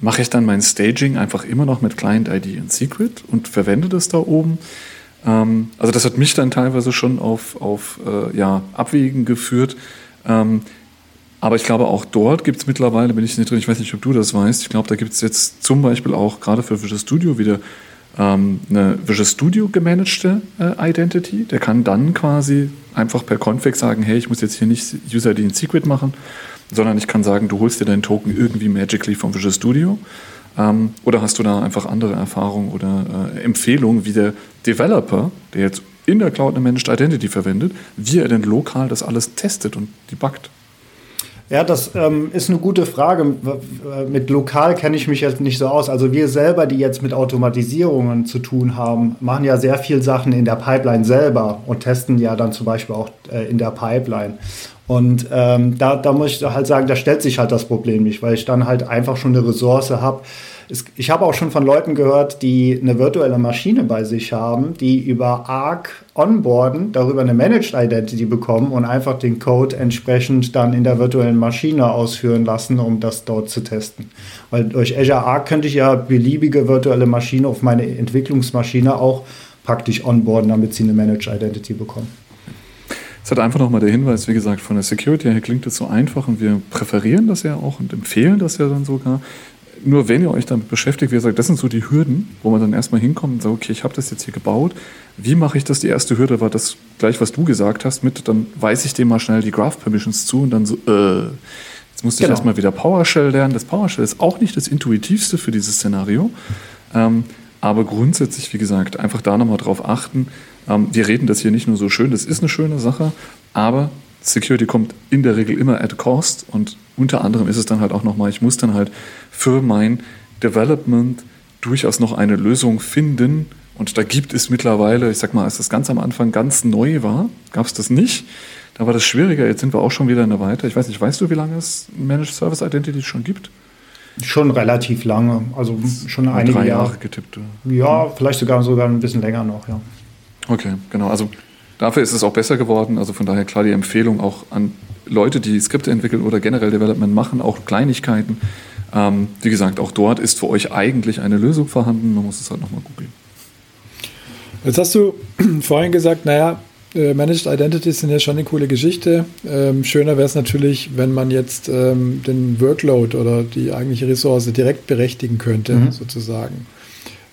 mache ich dann mein Staging einfach immer noch mit Client ID und Secret und verwende das da oben? Ähm, also das hat mich dann teilweise schon auf, auf äh, ja, Abwägen geführt. Ähm, aber ich glaube, auch dort gibt es mittlerweile, bin ich nicht drin, ich weiß nicht, ob du das weißt, ich glaube, da gibt es jetzt zum Beispiel auch gerade für Visual Studio wieder ähm, eine Visual Studio gemanagte äh, Identity. Der kann dann quasi einfach per Config sagen, hey, ich muss jetzt hier nicht User ID in Secret machen, sondern ich kann sagen, du holst dir deinen Token irgendwie magically vom Visual Studio. Ähm, oder hast du da einfach andere Erfahrungen oder äh, Empfehlungen, wie der Developer, der jetzt in der Cloud eine Managed Identity verwendet, wie er denn lokal das alles testet und debuggt? Ja, das ähm, ist eine gute Frage. Mit lokal kenne ich mich jetzt nicht so aus. Also wir selber, die jetzt mit Automatisierungen zu tun haben, machen ja sehr viel Sachen in der Pipeline selber und testen ja dann zum Beispiel auch äh, in der Pipeline. Und ähm, da, da muss ich halt sagen, da stellt sich halt das Problem nicht, weil ich dann halt einfach schon eine Ressource habe, ich habe auch schon von Leuten gehört, die eine virtuelle Maschine bei sich haben, die über Arc onboarden, darüber eine Managed Identity bekommen und einfach den Code entsprechend dann in der virtuellen Maschine ausführen lassen, um das dort zu testen. Weil durch Azure Arc könnte ich ja beliebige virtuelle Maschine auf meine Entwicklungsmaschine auch praktisch onboarden, damit sie eine Managed Identity bekommen. Es hat einfach nochmal der Hinweis, wie gesagt, von der Security her klingt es so einfach und wir präferieren das ja auch und empfehlen das ja dann sogar nur wenn ihr euch damit beschäftigt, wie gesagt, das sind so die Hürden, wo man dann erstmal hinkommt und sagt, okay, ich habe das jetzt hier gebaut. Wie mache ich das? Die erste Hürde war das gleich, was du gesagt hast, mit, dann weise ich dem mal schnell die Graph Permissions zu und dann so, äh, jetzt musste genau. ich erstmal wieder PowerShell lernen. Das PowerShell ist auch nicht das intuitivste für dieses Szenario. Ähm, aber grundsätzlich, wie gesagt, einfach da nochmal drauf achten. Ähm, wir reden das hier nicht nur so schön, das ist eine schöne Sache, aber Security kommt in der Regel immer at cost und unter anderem ist es dann halt auch nochmal, ich muss dann halt für mein Development durchaus noch eine Lösung finden. Und da gibt es mittlerweile, ich sag mal, als das ganz am Anfang ganz neu war, gab es das nicht. Da war das schwieriger. Jetzt sind wir auch schon wieder eine weiter. Ich weiß nicht, weißt du, wie lange es Managed Service Identity schon gibt? Schon relativ lange, also schon einige drei Jahre. Jahre getippt. Ja, vielleicht sogar sogar ein bisschen länger noch, ja. Okay, genau. Also Dafür ist es auch besser geworden. Also von daher klar die Empfehlung auch an Leute, die Skripte entwickeln oder generell Development machen, auch Kleinigkeiten. Ähm, wie gesagt, auch dort ist für euch eigentlich eine Lösung vorhanden. Man muss es halt nochmal googeln. Jetzt hast du vorhin gesagt, naja, äh, Managed Identities sind ja schon eine coole Geschichte. Ähm, schöner wäre es natürlich, wenn man jetzt ähm, den Workload oder die eigentliche Ressource direkt berechtigen könnte, mhm. sozusagen.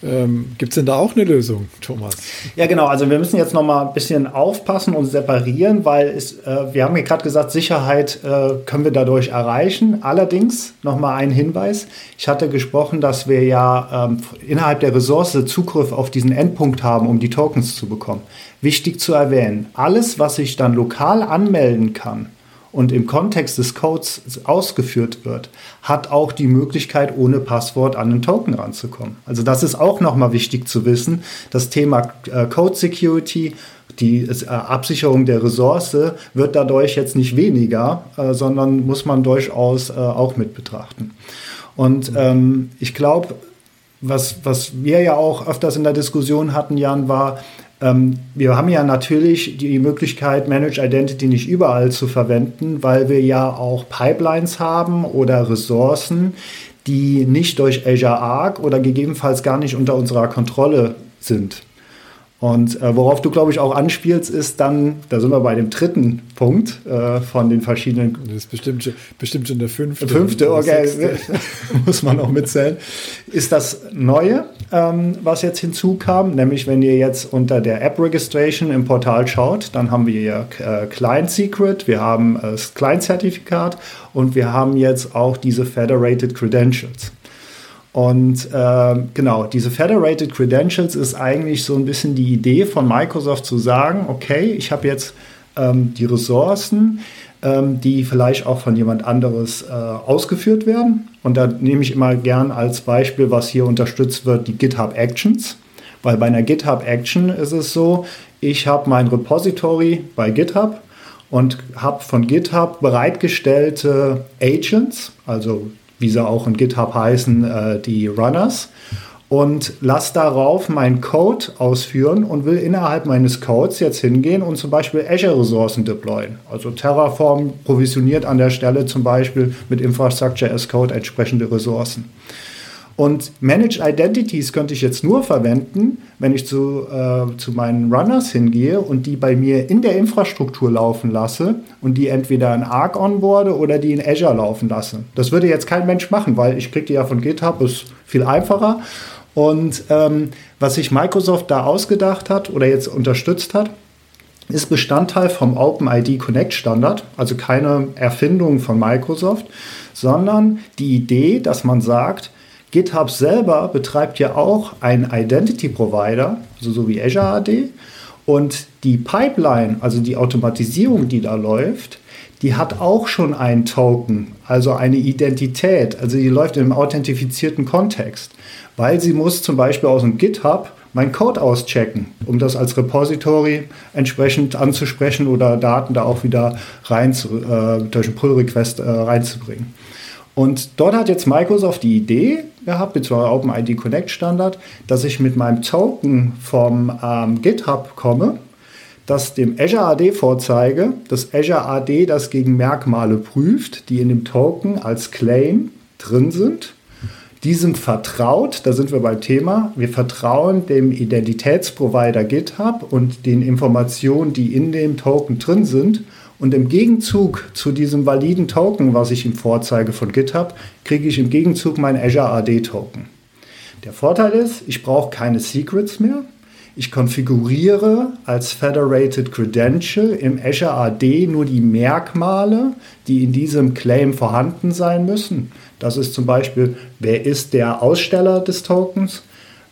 Ähm, Gibt es denn da auch eine Lösung, Thomas? Ja, genau. Also wir müssen jetzt noch mal ein bisschen aufpassen und separieren, weil es, äh, wir haben ja gerade gesagt, Sicherheit äh, können wir dadurch erreichen. Allerdings noch mal ein Hinweis. Ich hatte gesprochen, dass wir ja ähm, innerhalb der Ressource Zugriff auf diesen Endpunkt haben, um die Tokens zu bekommen. Wichtig zu erwähnen, alles, was ich dann lokal anmelden kann, und im Kontext des Codes ausgeführt wird, hat auch die Möglichkeit, ohne Passwort an den Token ranzukommen. Also das ist auch nochmal wichtig zu wissen. Das Thema äh, Code Security, die äh, Absicherung der Ressource wird dadurch jetzt nicht weniger, äh, sondern muss man durchaus auch mit betrachten. Und ähm, ich glaube, was, was wir ja auch öfters in der Diskussion hatten, Jan, war, ähm, wir haben ja natürlich die Möglichkeit, Managed Identity nicht überall zu verwenden, weil wir ja auch Pipelines haben oder Ressourcen, die nicht durch Azure Arc oder gegebenenfalls gar nicht unter unserer Kontrolle sind. Und äh, worauf du, glaube ich, auch anspielst, ist dann, da sind wir bei dem dritten Punkt äh, von den verschiedenen. Das ist bestimmt, bestimmt schon der fünfte. Fünfte, okay, muss man auch mitzählen. Ist das Neue, ähm, was jetzt hinzukam, nämlich wenn ihr jetzt unter der App Registration im Portal schaut, dann haben wir hier äh, Client Secret, wir haben das Client Zertifikat und wir haben jetzt auch diese Federated Credentials. Und äh, genau, diese Federated Credentials ist eigentlich so ein bisschen die Idee von Microsoft zu sagen, okay, ich habe jetzt ähm, die Ressourcen, ähm, die vielleicht auch von jemand anderes äh, ausgeführt werden. Und da nehme ich immer gern als Beispiel, was hier unterstützt wird, die GitHub Actions. Weil bei einer GitHub Action ist es so, ich habe mein Repository bei GitHub und habe von GitHub bereitgestellte Agents, also wie sie auch in GitHub heißen, äh, die Runners und lasse darauf meinen Code ausführen und will innerhalb meines Codes jetzt hingehen und zum Beispiel Azure-Ressourcen deployen. Also Terraform provisioniert an der Stelle zum Beispiel mit Infrastructure as Code entsprechende Ressourcen. Und Managed Identities könnte ich jetzt nur verwenden, wenn ich zu, äh, zu meinen Runners hingehe und die bei mir in der Infrastruktur laufen lasse und die entweder in Arc onboarde oder die in Azure laufen lasse. Das würde jetzt kein Mensch machen, weil ich kriege die ja von GitHub, ist viel einfacher. Und ähm, was sich Microsoft da ausgedacht hat oder jetzt unterstützt hat, ist Bestandteil vom OpenID Connect Standard, also keine Erfindung von Microsoft, sondern die Idee, dass man sagt, GitHub selber betreibt ja auch einen Identity Provider, also so wie Azure AD. Und die Pipeline, also die Automatisierung, die da läuft, die hat auch schon einen Token, also eine Identität. Also die läuft im authentifizierten Kontext, weil sie muss zum Beispiel aus dem GitHub mein Code auschecken, um das als Repository entsprechend anzusprechen oder Daten da auch wieder rein zu, äh, durch einen Pull-Request äh, reinzubringen. Und dort hat jetzt Microsoft die Idee gehabt, beziehungsweise OpenID Connect Standard, dass ich mit meinem Token vom ähm, GitHub komme, das dem Azure AD vorzeige, dass Azure AD das gegen Merkmale prüft, die in dem Token als Claim drin sind. Diesem vertraut, da sind wir beim Thema, wir vertrauen dem Identitätsprovider GitHub und den Informationen, die in dem Token drin sind und im Gegenzug zu diesem validen Token, was ich ihm vorzeige von GitHub, kriege ich im Gegenzug mein Azure AD Token. Der Vorteil ist, ich brauche keine Secrets mehr. Ich konfiguriere als Federated Credential im Azure AD nur die Merkmale, die in diesem Claim vorhanden sein müssen. Das ist zum Beispiel, wer ist der Aussteller des Tokens?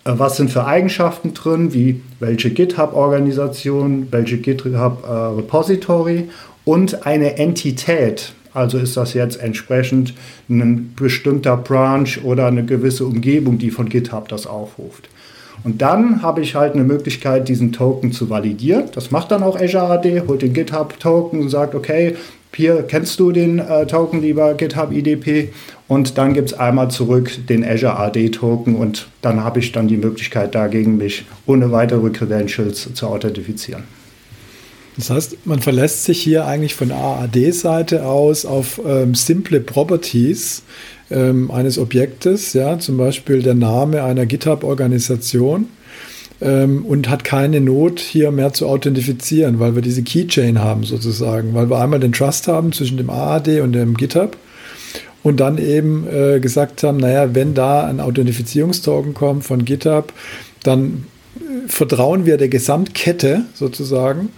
Äh, was sind für Eigenschaften drin, wie welche GitHub-Organisation, welche GitHub-Repository äh, und eine Entität. Also ist das jetzt entsprechend ein bestimmter Branch oder eine gewisse Umgebung, die von GitHub das aufruft. Und dann habe ich halt eine Möglichkeit, diesen Token zu validieren. Das macht dann auch Azure AD, holt den GitHub-Token und sagt, okay, hier kennst du den äh, Token, lieber GitHub IDP. Und dann gibt es einmal zurück den Azure AD-Token und dann habe ich dann die Möglichkeit, dagegen mich ohne weitere Credentials zu authentifizieren. Das heißt, man verlässt sich hier eigentlich von AAD-Seite aus auf ähm, simple Properties ähm, eines Objektes, ja, zum Beispiel der Name einer GitHub-Organisation ähm, und hat keine Not, hier mehr zu authentifizieren, weil wir diese Keychain haben sozusagen, weil wir einmal den Trust haben zwischen dem AAD und dem GitHub und dann eben äh, gesagt haben, naja, wenn da ein Authentifizierungstoken kommt von GitHub, dann äh, vertrauen wir der Gesamtkette sozusagen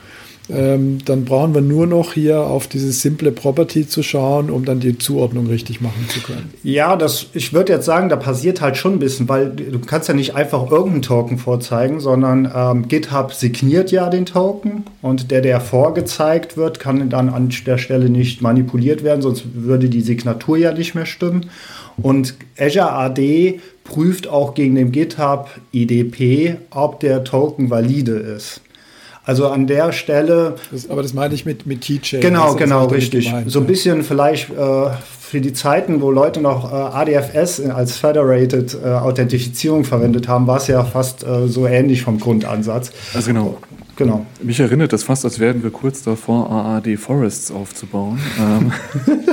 ähm, dann brauchen wir nur noch hier auf dieses simple Property zu schauen, um dann die Zuordnung richtig machen zu können. Ja, das, ich würde jetzt sagen, da passiert halt schon ein bisschen, weil du kannst ja nicht einfach irgendeinen Token vorzeigen, sondern ähm, GitHub signiert ja den Token und der, der vorgezeigt wird, kann dann an der Stelle nicht manipuliert werden, sonst würde die Signatur ja nicht mehr stimmen. Und Azure AD prüft auch gegen den GitHub IDP, ob der Token valide ist. Also an der Stelle. Das, aber das meine ich mit, mit Keychain. Genau, genau, richtig. Gemeint, so ein bisschen vielleicht äh, für die Zeiten, wo Leute noch äh, ADFS als Federated äh, Authentifizierung verwendet haben, war es ja fast äh, so ähnlich vom Grundansatz. Also genau. Genau. Mich erinnert das fast, als wären wir kurz davor, AAD Forests aufzubauen, ähm,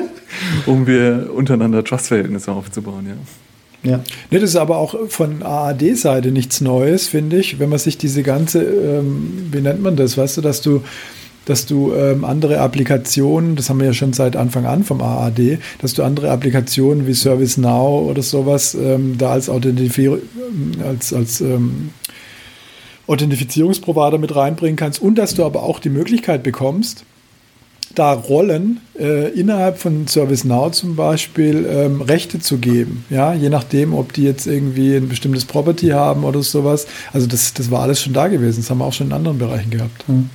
um wir untereinander Trustverhältnisse aufzubauen, ja. Ja. Das ist aber auch von AAD-Seite nichts Neues, finde ich, wenn man sich diese ganze, ähm, wie nennt man das, weißt du, dass du dass du ähm, andere Applikationen, das haben wir ja schon seit Anfang an vom AAD, dass du andere Applikationen wie ServiceNow oder sowas ähm, da als, Authentifier als, als ähm, Authentifizierungsprovider mit reinbringen kannst und dass du aber auch die Möglichkeit bekommst, da Rollen äh, innerhalb von ServiceNow zum Beispiel ähm, Rechte zu geben. Ja, je nachdem, ob die jetzt irgendwie ein bestimmtes Property haben oder sowas. Also das, das war alles schon da gewesen. Das haben wir auch schon in anderen Bereichen gehabt. Mhm.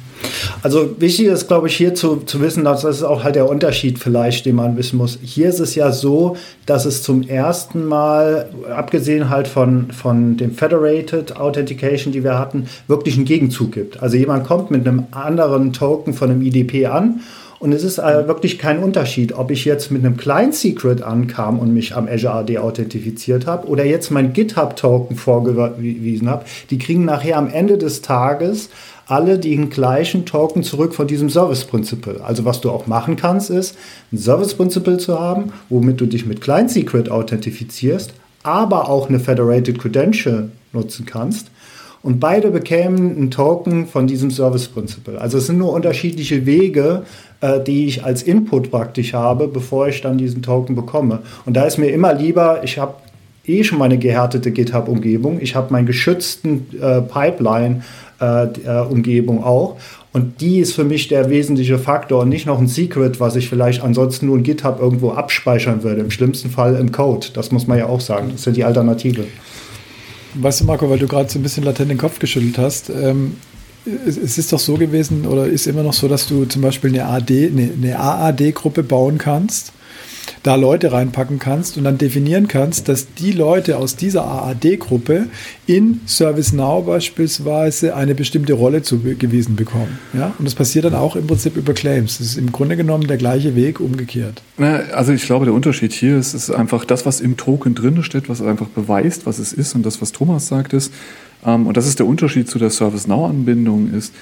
Also wichtig ist, glaube ich, hier zu, zu wissen, dass das ist auch halt der Unterschied vielleicht, den man wissen muss. Hier ist es ja so, dass es zum ersten Mal, abgesehen halt von, von dem Federated Authentication, die wir hatten, wirklich einen Gegenzug gibt. Also jemand kommt mit einem anderen Token von einem IDP an und es ist äh, wirklich kein Unterschied, ob ich jetzt mit einem kleinen Secret ankam und mich am Azure AD authentifiziert habe oder jetzt mein GitHub-Token vorgewiesen habe. Die kriegen nachher am Ende des Tages alle den gleichen Token zurück von diesem Service Principle. Also was du auch machen kannst, ist ein Service Principle zu haben, womit du dich mit Client Secret authentifizierst, aber auch eine Federated Credential nutzen kannst und beide bekämen einen Token von diesem Service Principle. Also es sind nur unterschiedliche Wege, äh, die ich als Input praktisch habe, bevor ich dann diesen Token bekomme. Und da ist mir immer lieber, ich habe eh schon meine gehärtete GitHub-Umgebung, ich habe meinen geschützten äh, Pipeline-Umgebung äh, auch. Und die ist für mich der wesentliche Faktor und nicht noch ein Secret, was ich vielleicht ansonsten nur in GitHub irgendwo abspeichern würde. Im schlimmsten Fall im Code. Das muss man ja auch sagen. Das ist ja die Alternative. Weißt du, Marco, weil du gerade so ein bisschen latent den Kopf geschüttelt hast, ähm, es, es, ist doch so gewesen oder ist immer noch so, dass du zum Beispiel eine, AD, eine, eine AAD-Gruppe bauen kannst da Leute reinpacken kannst und dann definieren kannst, dass die Leute aus dieser AAD-Gruppe in ServiceNow beispielsweise eine bestimmte Rolle zugewiesen bekommen. Ja? Und das passiert dann auch im Prinzip über Claims. Das ist im Grunde genommen der gleiche Weg umgekehrt. Also ich glaube, der Unterschied hier ist, ist einfach das, was im Token drin steht, was einfach beweist, was es ist und das, was Thomas sagt, ist, ähm, und das ist der Unterschied zu der ServiceNow-Anbindung, ist,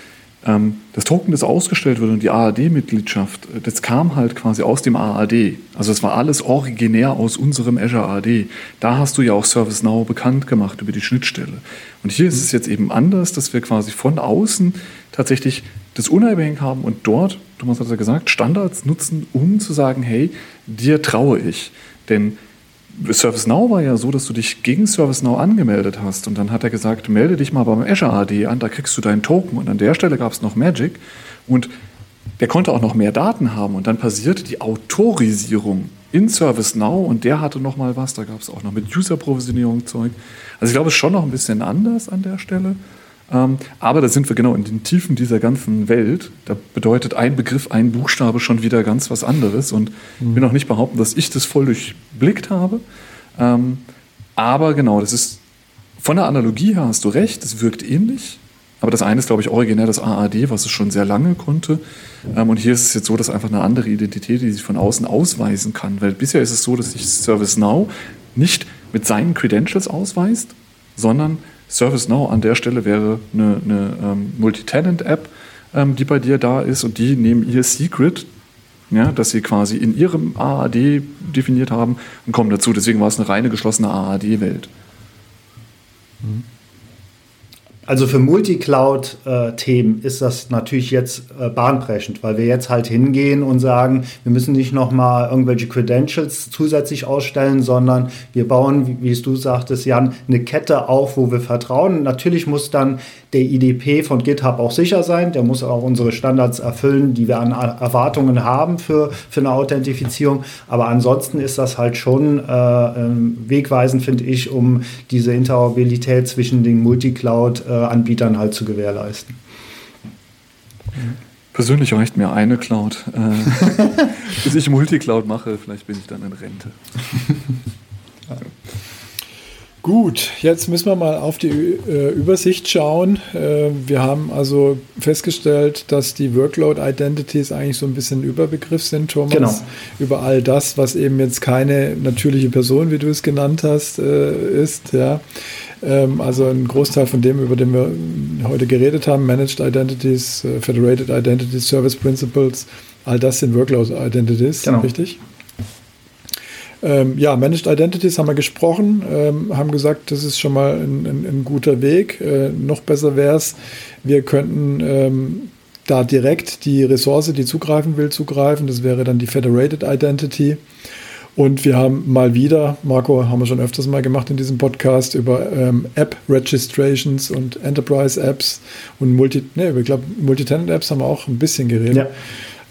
das Token, das ausgestellt wird und die AAD-Mitgliedschaft, äh, das kam halt quasi aus dem AAD. Also es war alles originär aus unserem Azure AD. Da hast du ja auch ServiceNow bekannt gemacht über die Schnittstelle. Und hier ist es jetzt eben anders, dass wir quasi von außen tatsächlich das unabhängig haben und dort, Thomas hat ja gesagt, Standards nutzen, um zu sagen, hey, dir traue ich. Denn ServiceNow war ja so, dass du dich gegen ServiceNow angemeldet hast. Und dann hat er gesagt, melde dich mal beim Azure AD an, da kriegst du deinen Token. Und an der Stelle gab es noch Magic. Und der konnte auch noch mehr Daten haben. Und dann passierte die Autorisierung in ServiceNow. Und der hatte noch mal was, da gab es auch noch mit User-Provisionierung Zeug. Also ich glaube, es ist schon noch ein bisschen anders an der Stelle. Ähm, aber da sind wir genau in den Tiefen dieser ganzen Welt. Da bedeutet ein Begriff, ein Buchstabe schon wieder ganz was anderes. Und ich mhm. will auch nicht behaupten, dass ich das voll durchblickt habe. Ähm, aber genau, das ist von der Analogie her hast du recht, es wirkt ähnlich. Aber das eine ist, glaube ich, originär das AAD, was es schon sehr lange konnte. Ähm, und hier ist es jetzt so, dass einfach eine andere Identität, die sich von außen ausweisen kann. Weil bisher ist es so, dass sich ServiceNow nicht mit seinen Credentials ausweist, sondern ServiceNow an der Stelle wäre eine, eine ähm, Multi-Tenant-App, ähm, die bei dir da ist und die nehmen ihr Secret, ja, das sie quasi in ihrem AAD definiert haben und kommen dazu. Deswegen war es eine reine geschlossene AAD-Welt. Mhm. Also für Multicloud-Themen ist das natürlich jetzt äh, bahnbrechend, weil wir jetzt halt hingehen und sagen, wir müssen nicht nochmal irgendwelche Credentials zusätzlich ausstellen, sondern wir bauen, wie, es du sagtest, Jan, eine Kette auf, wo wir vertrauen. Natürlich muss dann der IDP von GitHub auch sicher sein. Der muss auch unsere Standards erfüllen, die wir an Erwartungen haben für, für eine Authentifizierung. Aber ansonsten ist das halt schon äh, ähm, wegweisend, finde ich, um diese Interoperabilität zwischen den Multicloud-Anbietern halt zu gewährleisten. Persönlich reicht mir eine Cloud. Äh, bis ich Multicloud mache, vielleicht bin ich dann in Rente. ja. Gut, jetzt müssen wir mal auf die äh, Übersicht schauen. Äh, wir haben also festgestellt, dass die Workload Identities eigentlich so ein bisschen ein Überbegriff sind, Thomas. Genau. Über all das, was eben jetzt keine natürliche Person, wie du es genannt hast, äh, ist. Ja. Ähm, also ein Großteil von dem, über den wir heute geredet haben, Managed Identities, äh, Federated Identities, Service Principles, all das sind Workload Identities, genau. richtig? Ähm, ja, Managed Identities haben wir gesprochen, ähm, haben gesagt, das ist schon mal ein, ein, ein guter Weg. Äh, noch besser wäre es, wir könnten ähm, da direkt die Ressource, die zugreifen will, zugreifen. Das wäre dann die Federated Identity. Und wir haben mal wieder, Marco, haben wir schon öfters mal gemacht in diesem Podcast, über ähm, App-Registrations und Enterprise-Apps und Multi, nee, ich glaube, Multitenant-Apps haben wir auch ein bisschen geredet. Ja.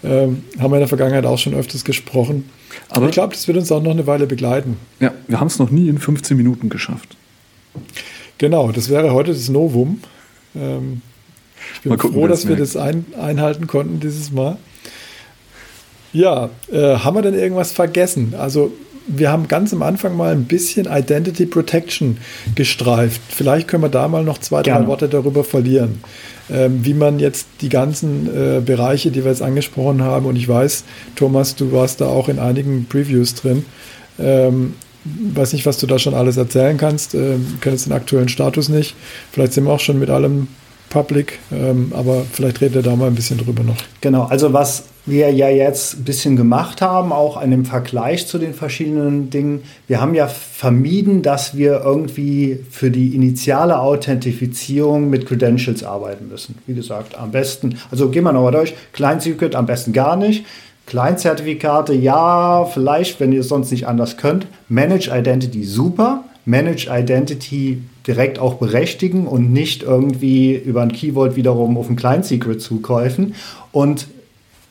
Ähm, haben wir in der Vergangenheit auch schon öfters gesprochen. Aber ich glaube, das wird uns auch noch eine Weile begleiten. Ja, wir haben es noch nie in 15 Minuten geschafft. Genau, das wäre heute das Novum. Ähm, ich bin gucken, froh, dass wir das ein, einhalten konnten dieses Mal. Ja, äh, haben wir denn irgendwas vergessen? Also wir haben ganz am Anfang mal ein bisschen Identity Protection gestreift. Vielleicht können wir da mal noch zwei, Gerne. drei Worte darüber verlieren ähm, wie man jetzt die ganzen äh, Bereiche, die wir jetzt angesprochen haben, und ich weiß, Thomas, du warst da auch in einigen Previews drin. Ähm, weiß nicht, was du da schon alles erzählen kannst. Ähm, jetzt den aktuellen Status nicht. Vielleicht sind wir auch schon mit allem public, ähm, aber vielleicht redet er da mal ein bisschen drüber noch. Genau, also was wir ja jetzt ein bisschen gemacht haben, auch an dem Vergleich zu den verschiedenen Dingen. Wir haben ja vermieden, dass wir irgendwie für die initiale Authentifizierung mit Credentials arbeiten müssen. Wie gesagt, am besten, also gehen wir nochmal durch, Client Secret am besten gar nicht. Client-Zertifikate, ja, vielleicht, wenn ihr es sonst nicht anders könnt. Manage Identity, super. Manage Identity direkt auch berechtigen und nicht irgendwie über ein Keyword wiederum auf ein Client Secret zukäufen. Und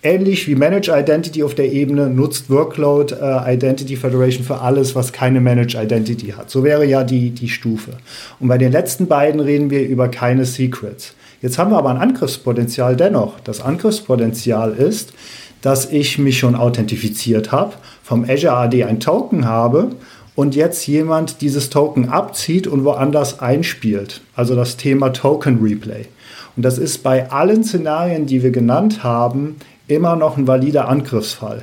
Ähnlich wie Manage Identity auf der Ebene nutzt Workload äh, Identity Federation für alles, was keine Manage Identity hat. So wäre ja die, die Stufe. Und bei den letzten beiden reden wir über keine Secrets. Jetzt haben wir aber ein Angriffspotenzial dennoch. Das Angriffspotenzial ist, dass ich mich schon authentifiziert habe, vom Azure AD ein Token habe und jetzt jemand dieses Token abzieht und woanders einspielt. Also das Thema Token Replay. Und das ist bei allen Szenarien, die wir genannt haben, immer noch ein valider Angriffsfall.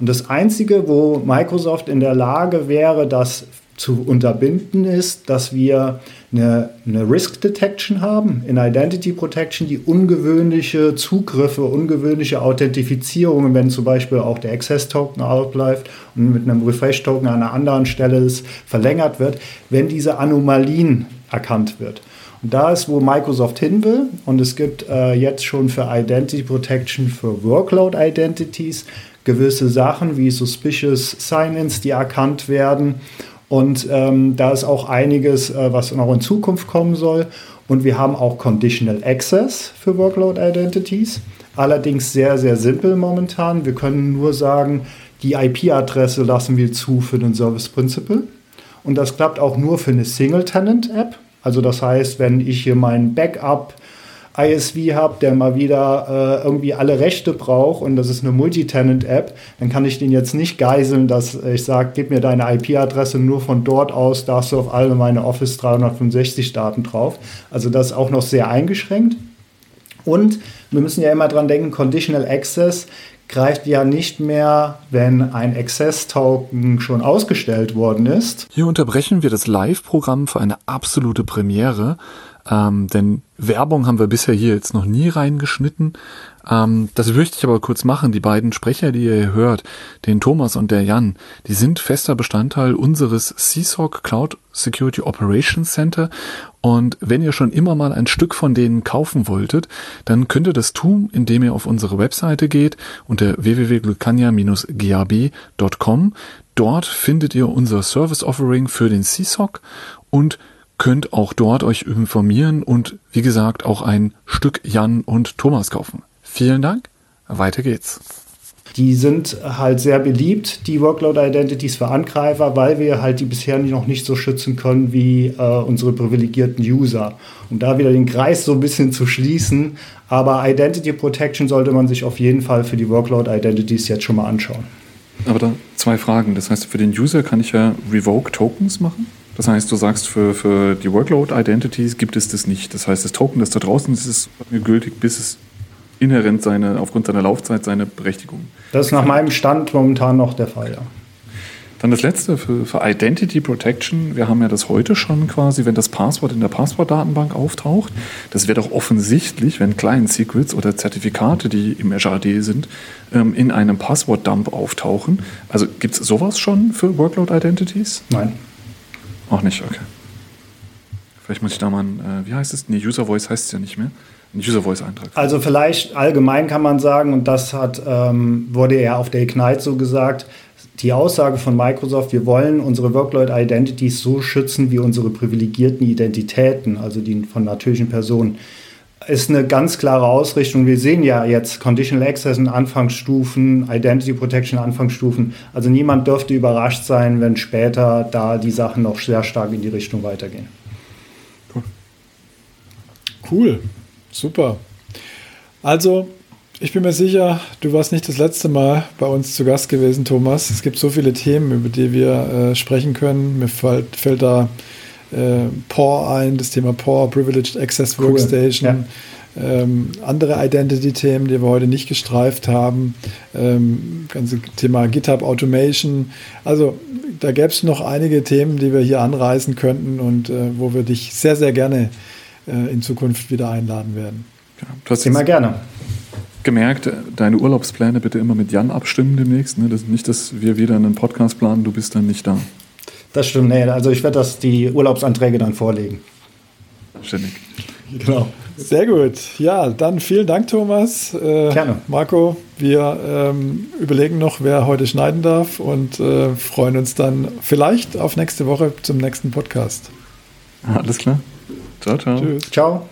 Und das Einzige, wo Microsoft in der Lage wäre, das zu unterbinden, ist, dass wir eine, eine, Risk Detection haben, in Identity Protection, die ungewöhnliche Zugriffe, ungewöhnliche Authentifizierungen, wenn zum Beispiel auch der Access Token outläuft und mit einem Refresh Token an einer anderen Stelle verlängert wird, wenn diese Anomalien erkannt wird. Und da ist, wo Microsoft hin will. Und es gibt äh, jetzt schon für Identity Protection für Workload Identities gewisse Sachen wie Suspicious Sign-ins, die erkannt werden. Und ähm, da ist auch einiges, äh, was noch in Zukunft kommen soll. Und wir haben auch Conditional Access für Workload Identities. Allerdings sehr, sehr simpel momentan. Wir können nur sagen, die IP-Adresse lassen wir zu für den Service Principal. Und das klappt auch nur für eine Single-Tenant-App. Also das heißt, wenn ich hier meinen Backup ISV habe, der mal wieder äh, irgendwie alle Rechte braucht und das ist eine Multitenant-App, dann kann ich den jetzt nicht geiseln, dass ich sage, gib mir deine IP-Adresse, nur von dort aus darfst du auf alle meine Office 365 Daten drauf. Also das ist auch noch sehr eingeschränkt. Und wir müssen ja immer dran denken, Conditional Access greift ja nicht mehr, wenn ein Access-Token schon ausgestellt worden ist. Hier unterbrechen wir das Live-Programm für eine absolute Premiere. Ähm, denn Werbung haben wir bisher hier jetzt noch nie reingeschnitten. Ähm, das möchte ich aber kurz machen. Die beiden Sprecher, die ihr hört, den Thomas und der Jan, die sind fester Bestandteil unseres CSOC Cloud Security Operations Center. Und wenn ihr schon immer mal ein Stück von denen kaufen wolltet, dann könnt ihr das tun, indem ihr auf unsere Webseite geht unter www.glukania-gab.com. Dort findet ihr unser Service Offering für den CSOC und könnt auch dort euch informieren und wie gesagt auch ein Stück Jan und Thomas kaufen. Vielen Dank. Weiter geht's. Die sind halt sehr beliebt, die Workload Identities für Angreifer, weil wir halt die bisher noch nicht so schützen können wie äh, unsere privilegierten User. Um da wieder den Kreis so ein bisschen zu schließen. Aber Identity Protection sollte man sich auf jeden Fall für die Workload Identities jetzt schon mal anschauen. Aber da zwei Fragen. Das heißt, für den User kann ich ja Revoke Tokens machen? Das heißt, du sagst, für, für die Workload-Identities gibt es das nicht. Das heißt, das Token, das da draußen ist, ist gültig, bis es inhärent seine, aufgrund seiner Laufzeit seine Berechtigung. Das ist nach meinem Stand momentan noch der Fall, ja. Dann das letzte für, für, Identity Protection. Wir haben ja das heute schon quasi, wenn das Passwort in der Passwortdatenbank auftaucht. Das wird auch offensichtlich, wenn Client Secrets oder Zertifikate, die im Azure AD sind, ähm, in einem Passwort-Dump auftauchen. Also gibt es sowas schon für Workload Identities? Nein. Auch nicht, okay. Vielleicht muss ich da mal ein, äh, wie heißt es? Nee, User Voice heißt es ja nicht mehr. Ein User Voice Eintrag. Also vielleicht allgemein kann man sagen, und das hat, ähm, wurde ja auf der Ignite so gesagt, die Aussage von Microsoft, wir wollen unsere Workload Identities so schützen wie unsere privilegierten Identitäten, also die von natürlichen Personen ist eine ganz klare Ausrichtung. Wir sehen ja jetzt Conditional Access in Anfangsstufen, Identity Protection in Anfangsstufen. Also niemand dürfte überrascht sein, wenn später da die Sachen noch sehr stark in die Richtung weitergehen. Cool. Super. Also, ich bin mir sicher, du warst nicht das letzte Mal bei uns zu Gast gewesen, Thomas. Es gibt so viele Themen, über die wir äh, sprechen können. Mir fällt, fällt da äh, POR ein, das Thema POR, Privileged Access Workstation. Cool. Ja. Ähm, andere Identity-Themen, die wir heute nicht gestreift haben, ähm, ganze Thema GitHub Automation. Also da gäbe es noch einige Themen, die wir hier anreißen könnten und äh, wo wir dich sehr, sehr gerne äh, in Zukunft wieder einladen werden. Ja, du hast immer gerne. Gemerkt, deine Urlaubspläne bitte immer mit Jan abstimmen demnächst. Ne? Das, nicht, dass wir wieder einen Podcast planen, du bist dann nicht da. Das stimmt, nee, also ich werde das die Urlaubsanträge dann vorlegen. Ständig. Genau. Sehr gut. Ja, dann vielen Dank, Thomas. Äh, Gerne. Marco, wir ähm, überlegen noch, wer heute schneiden darf und äh, freuen uns dann vielleicht auf nächste Woche zum nächsten Podcast. Alles klar. Ciao, ciao. Tschüss. Ciao.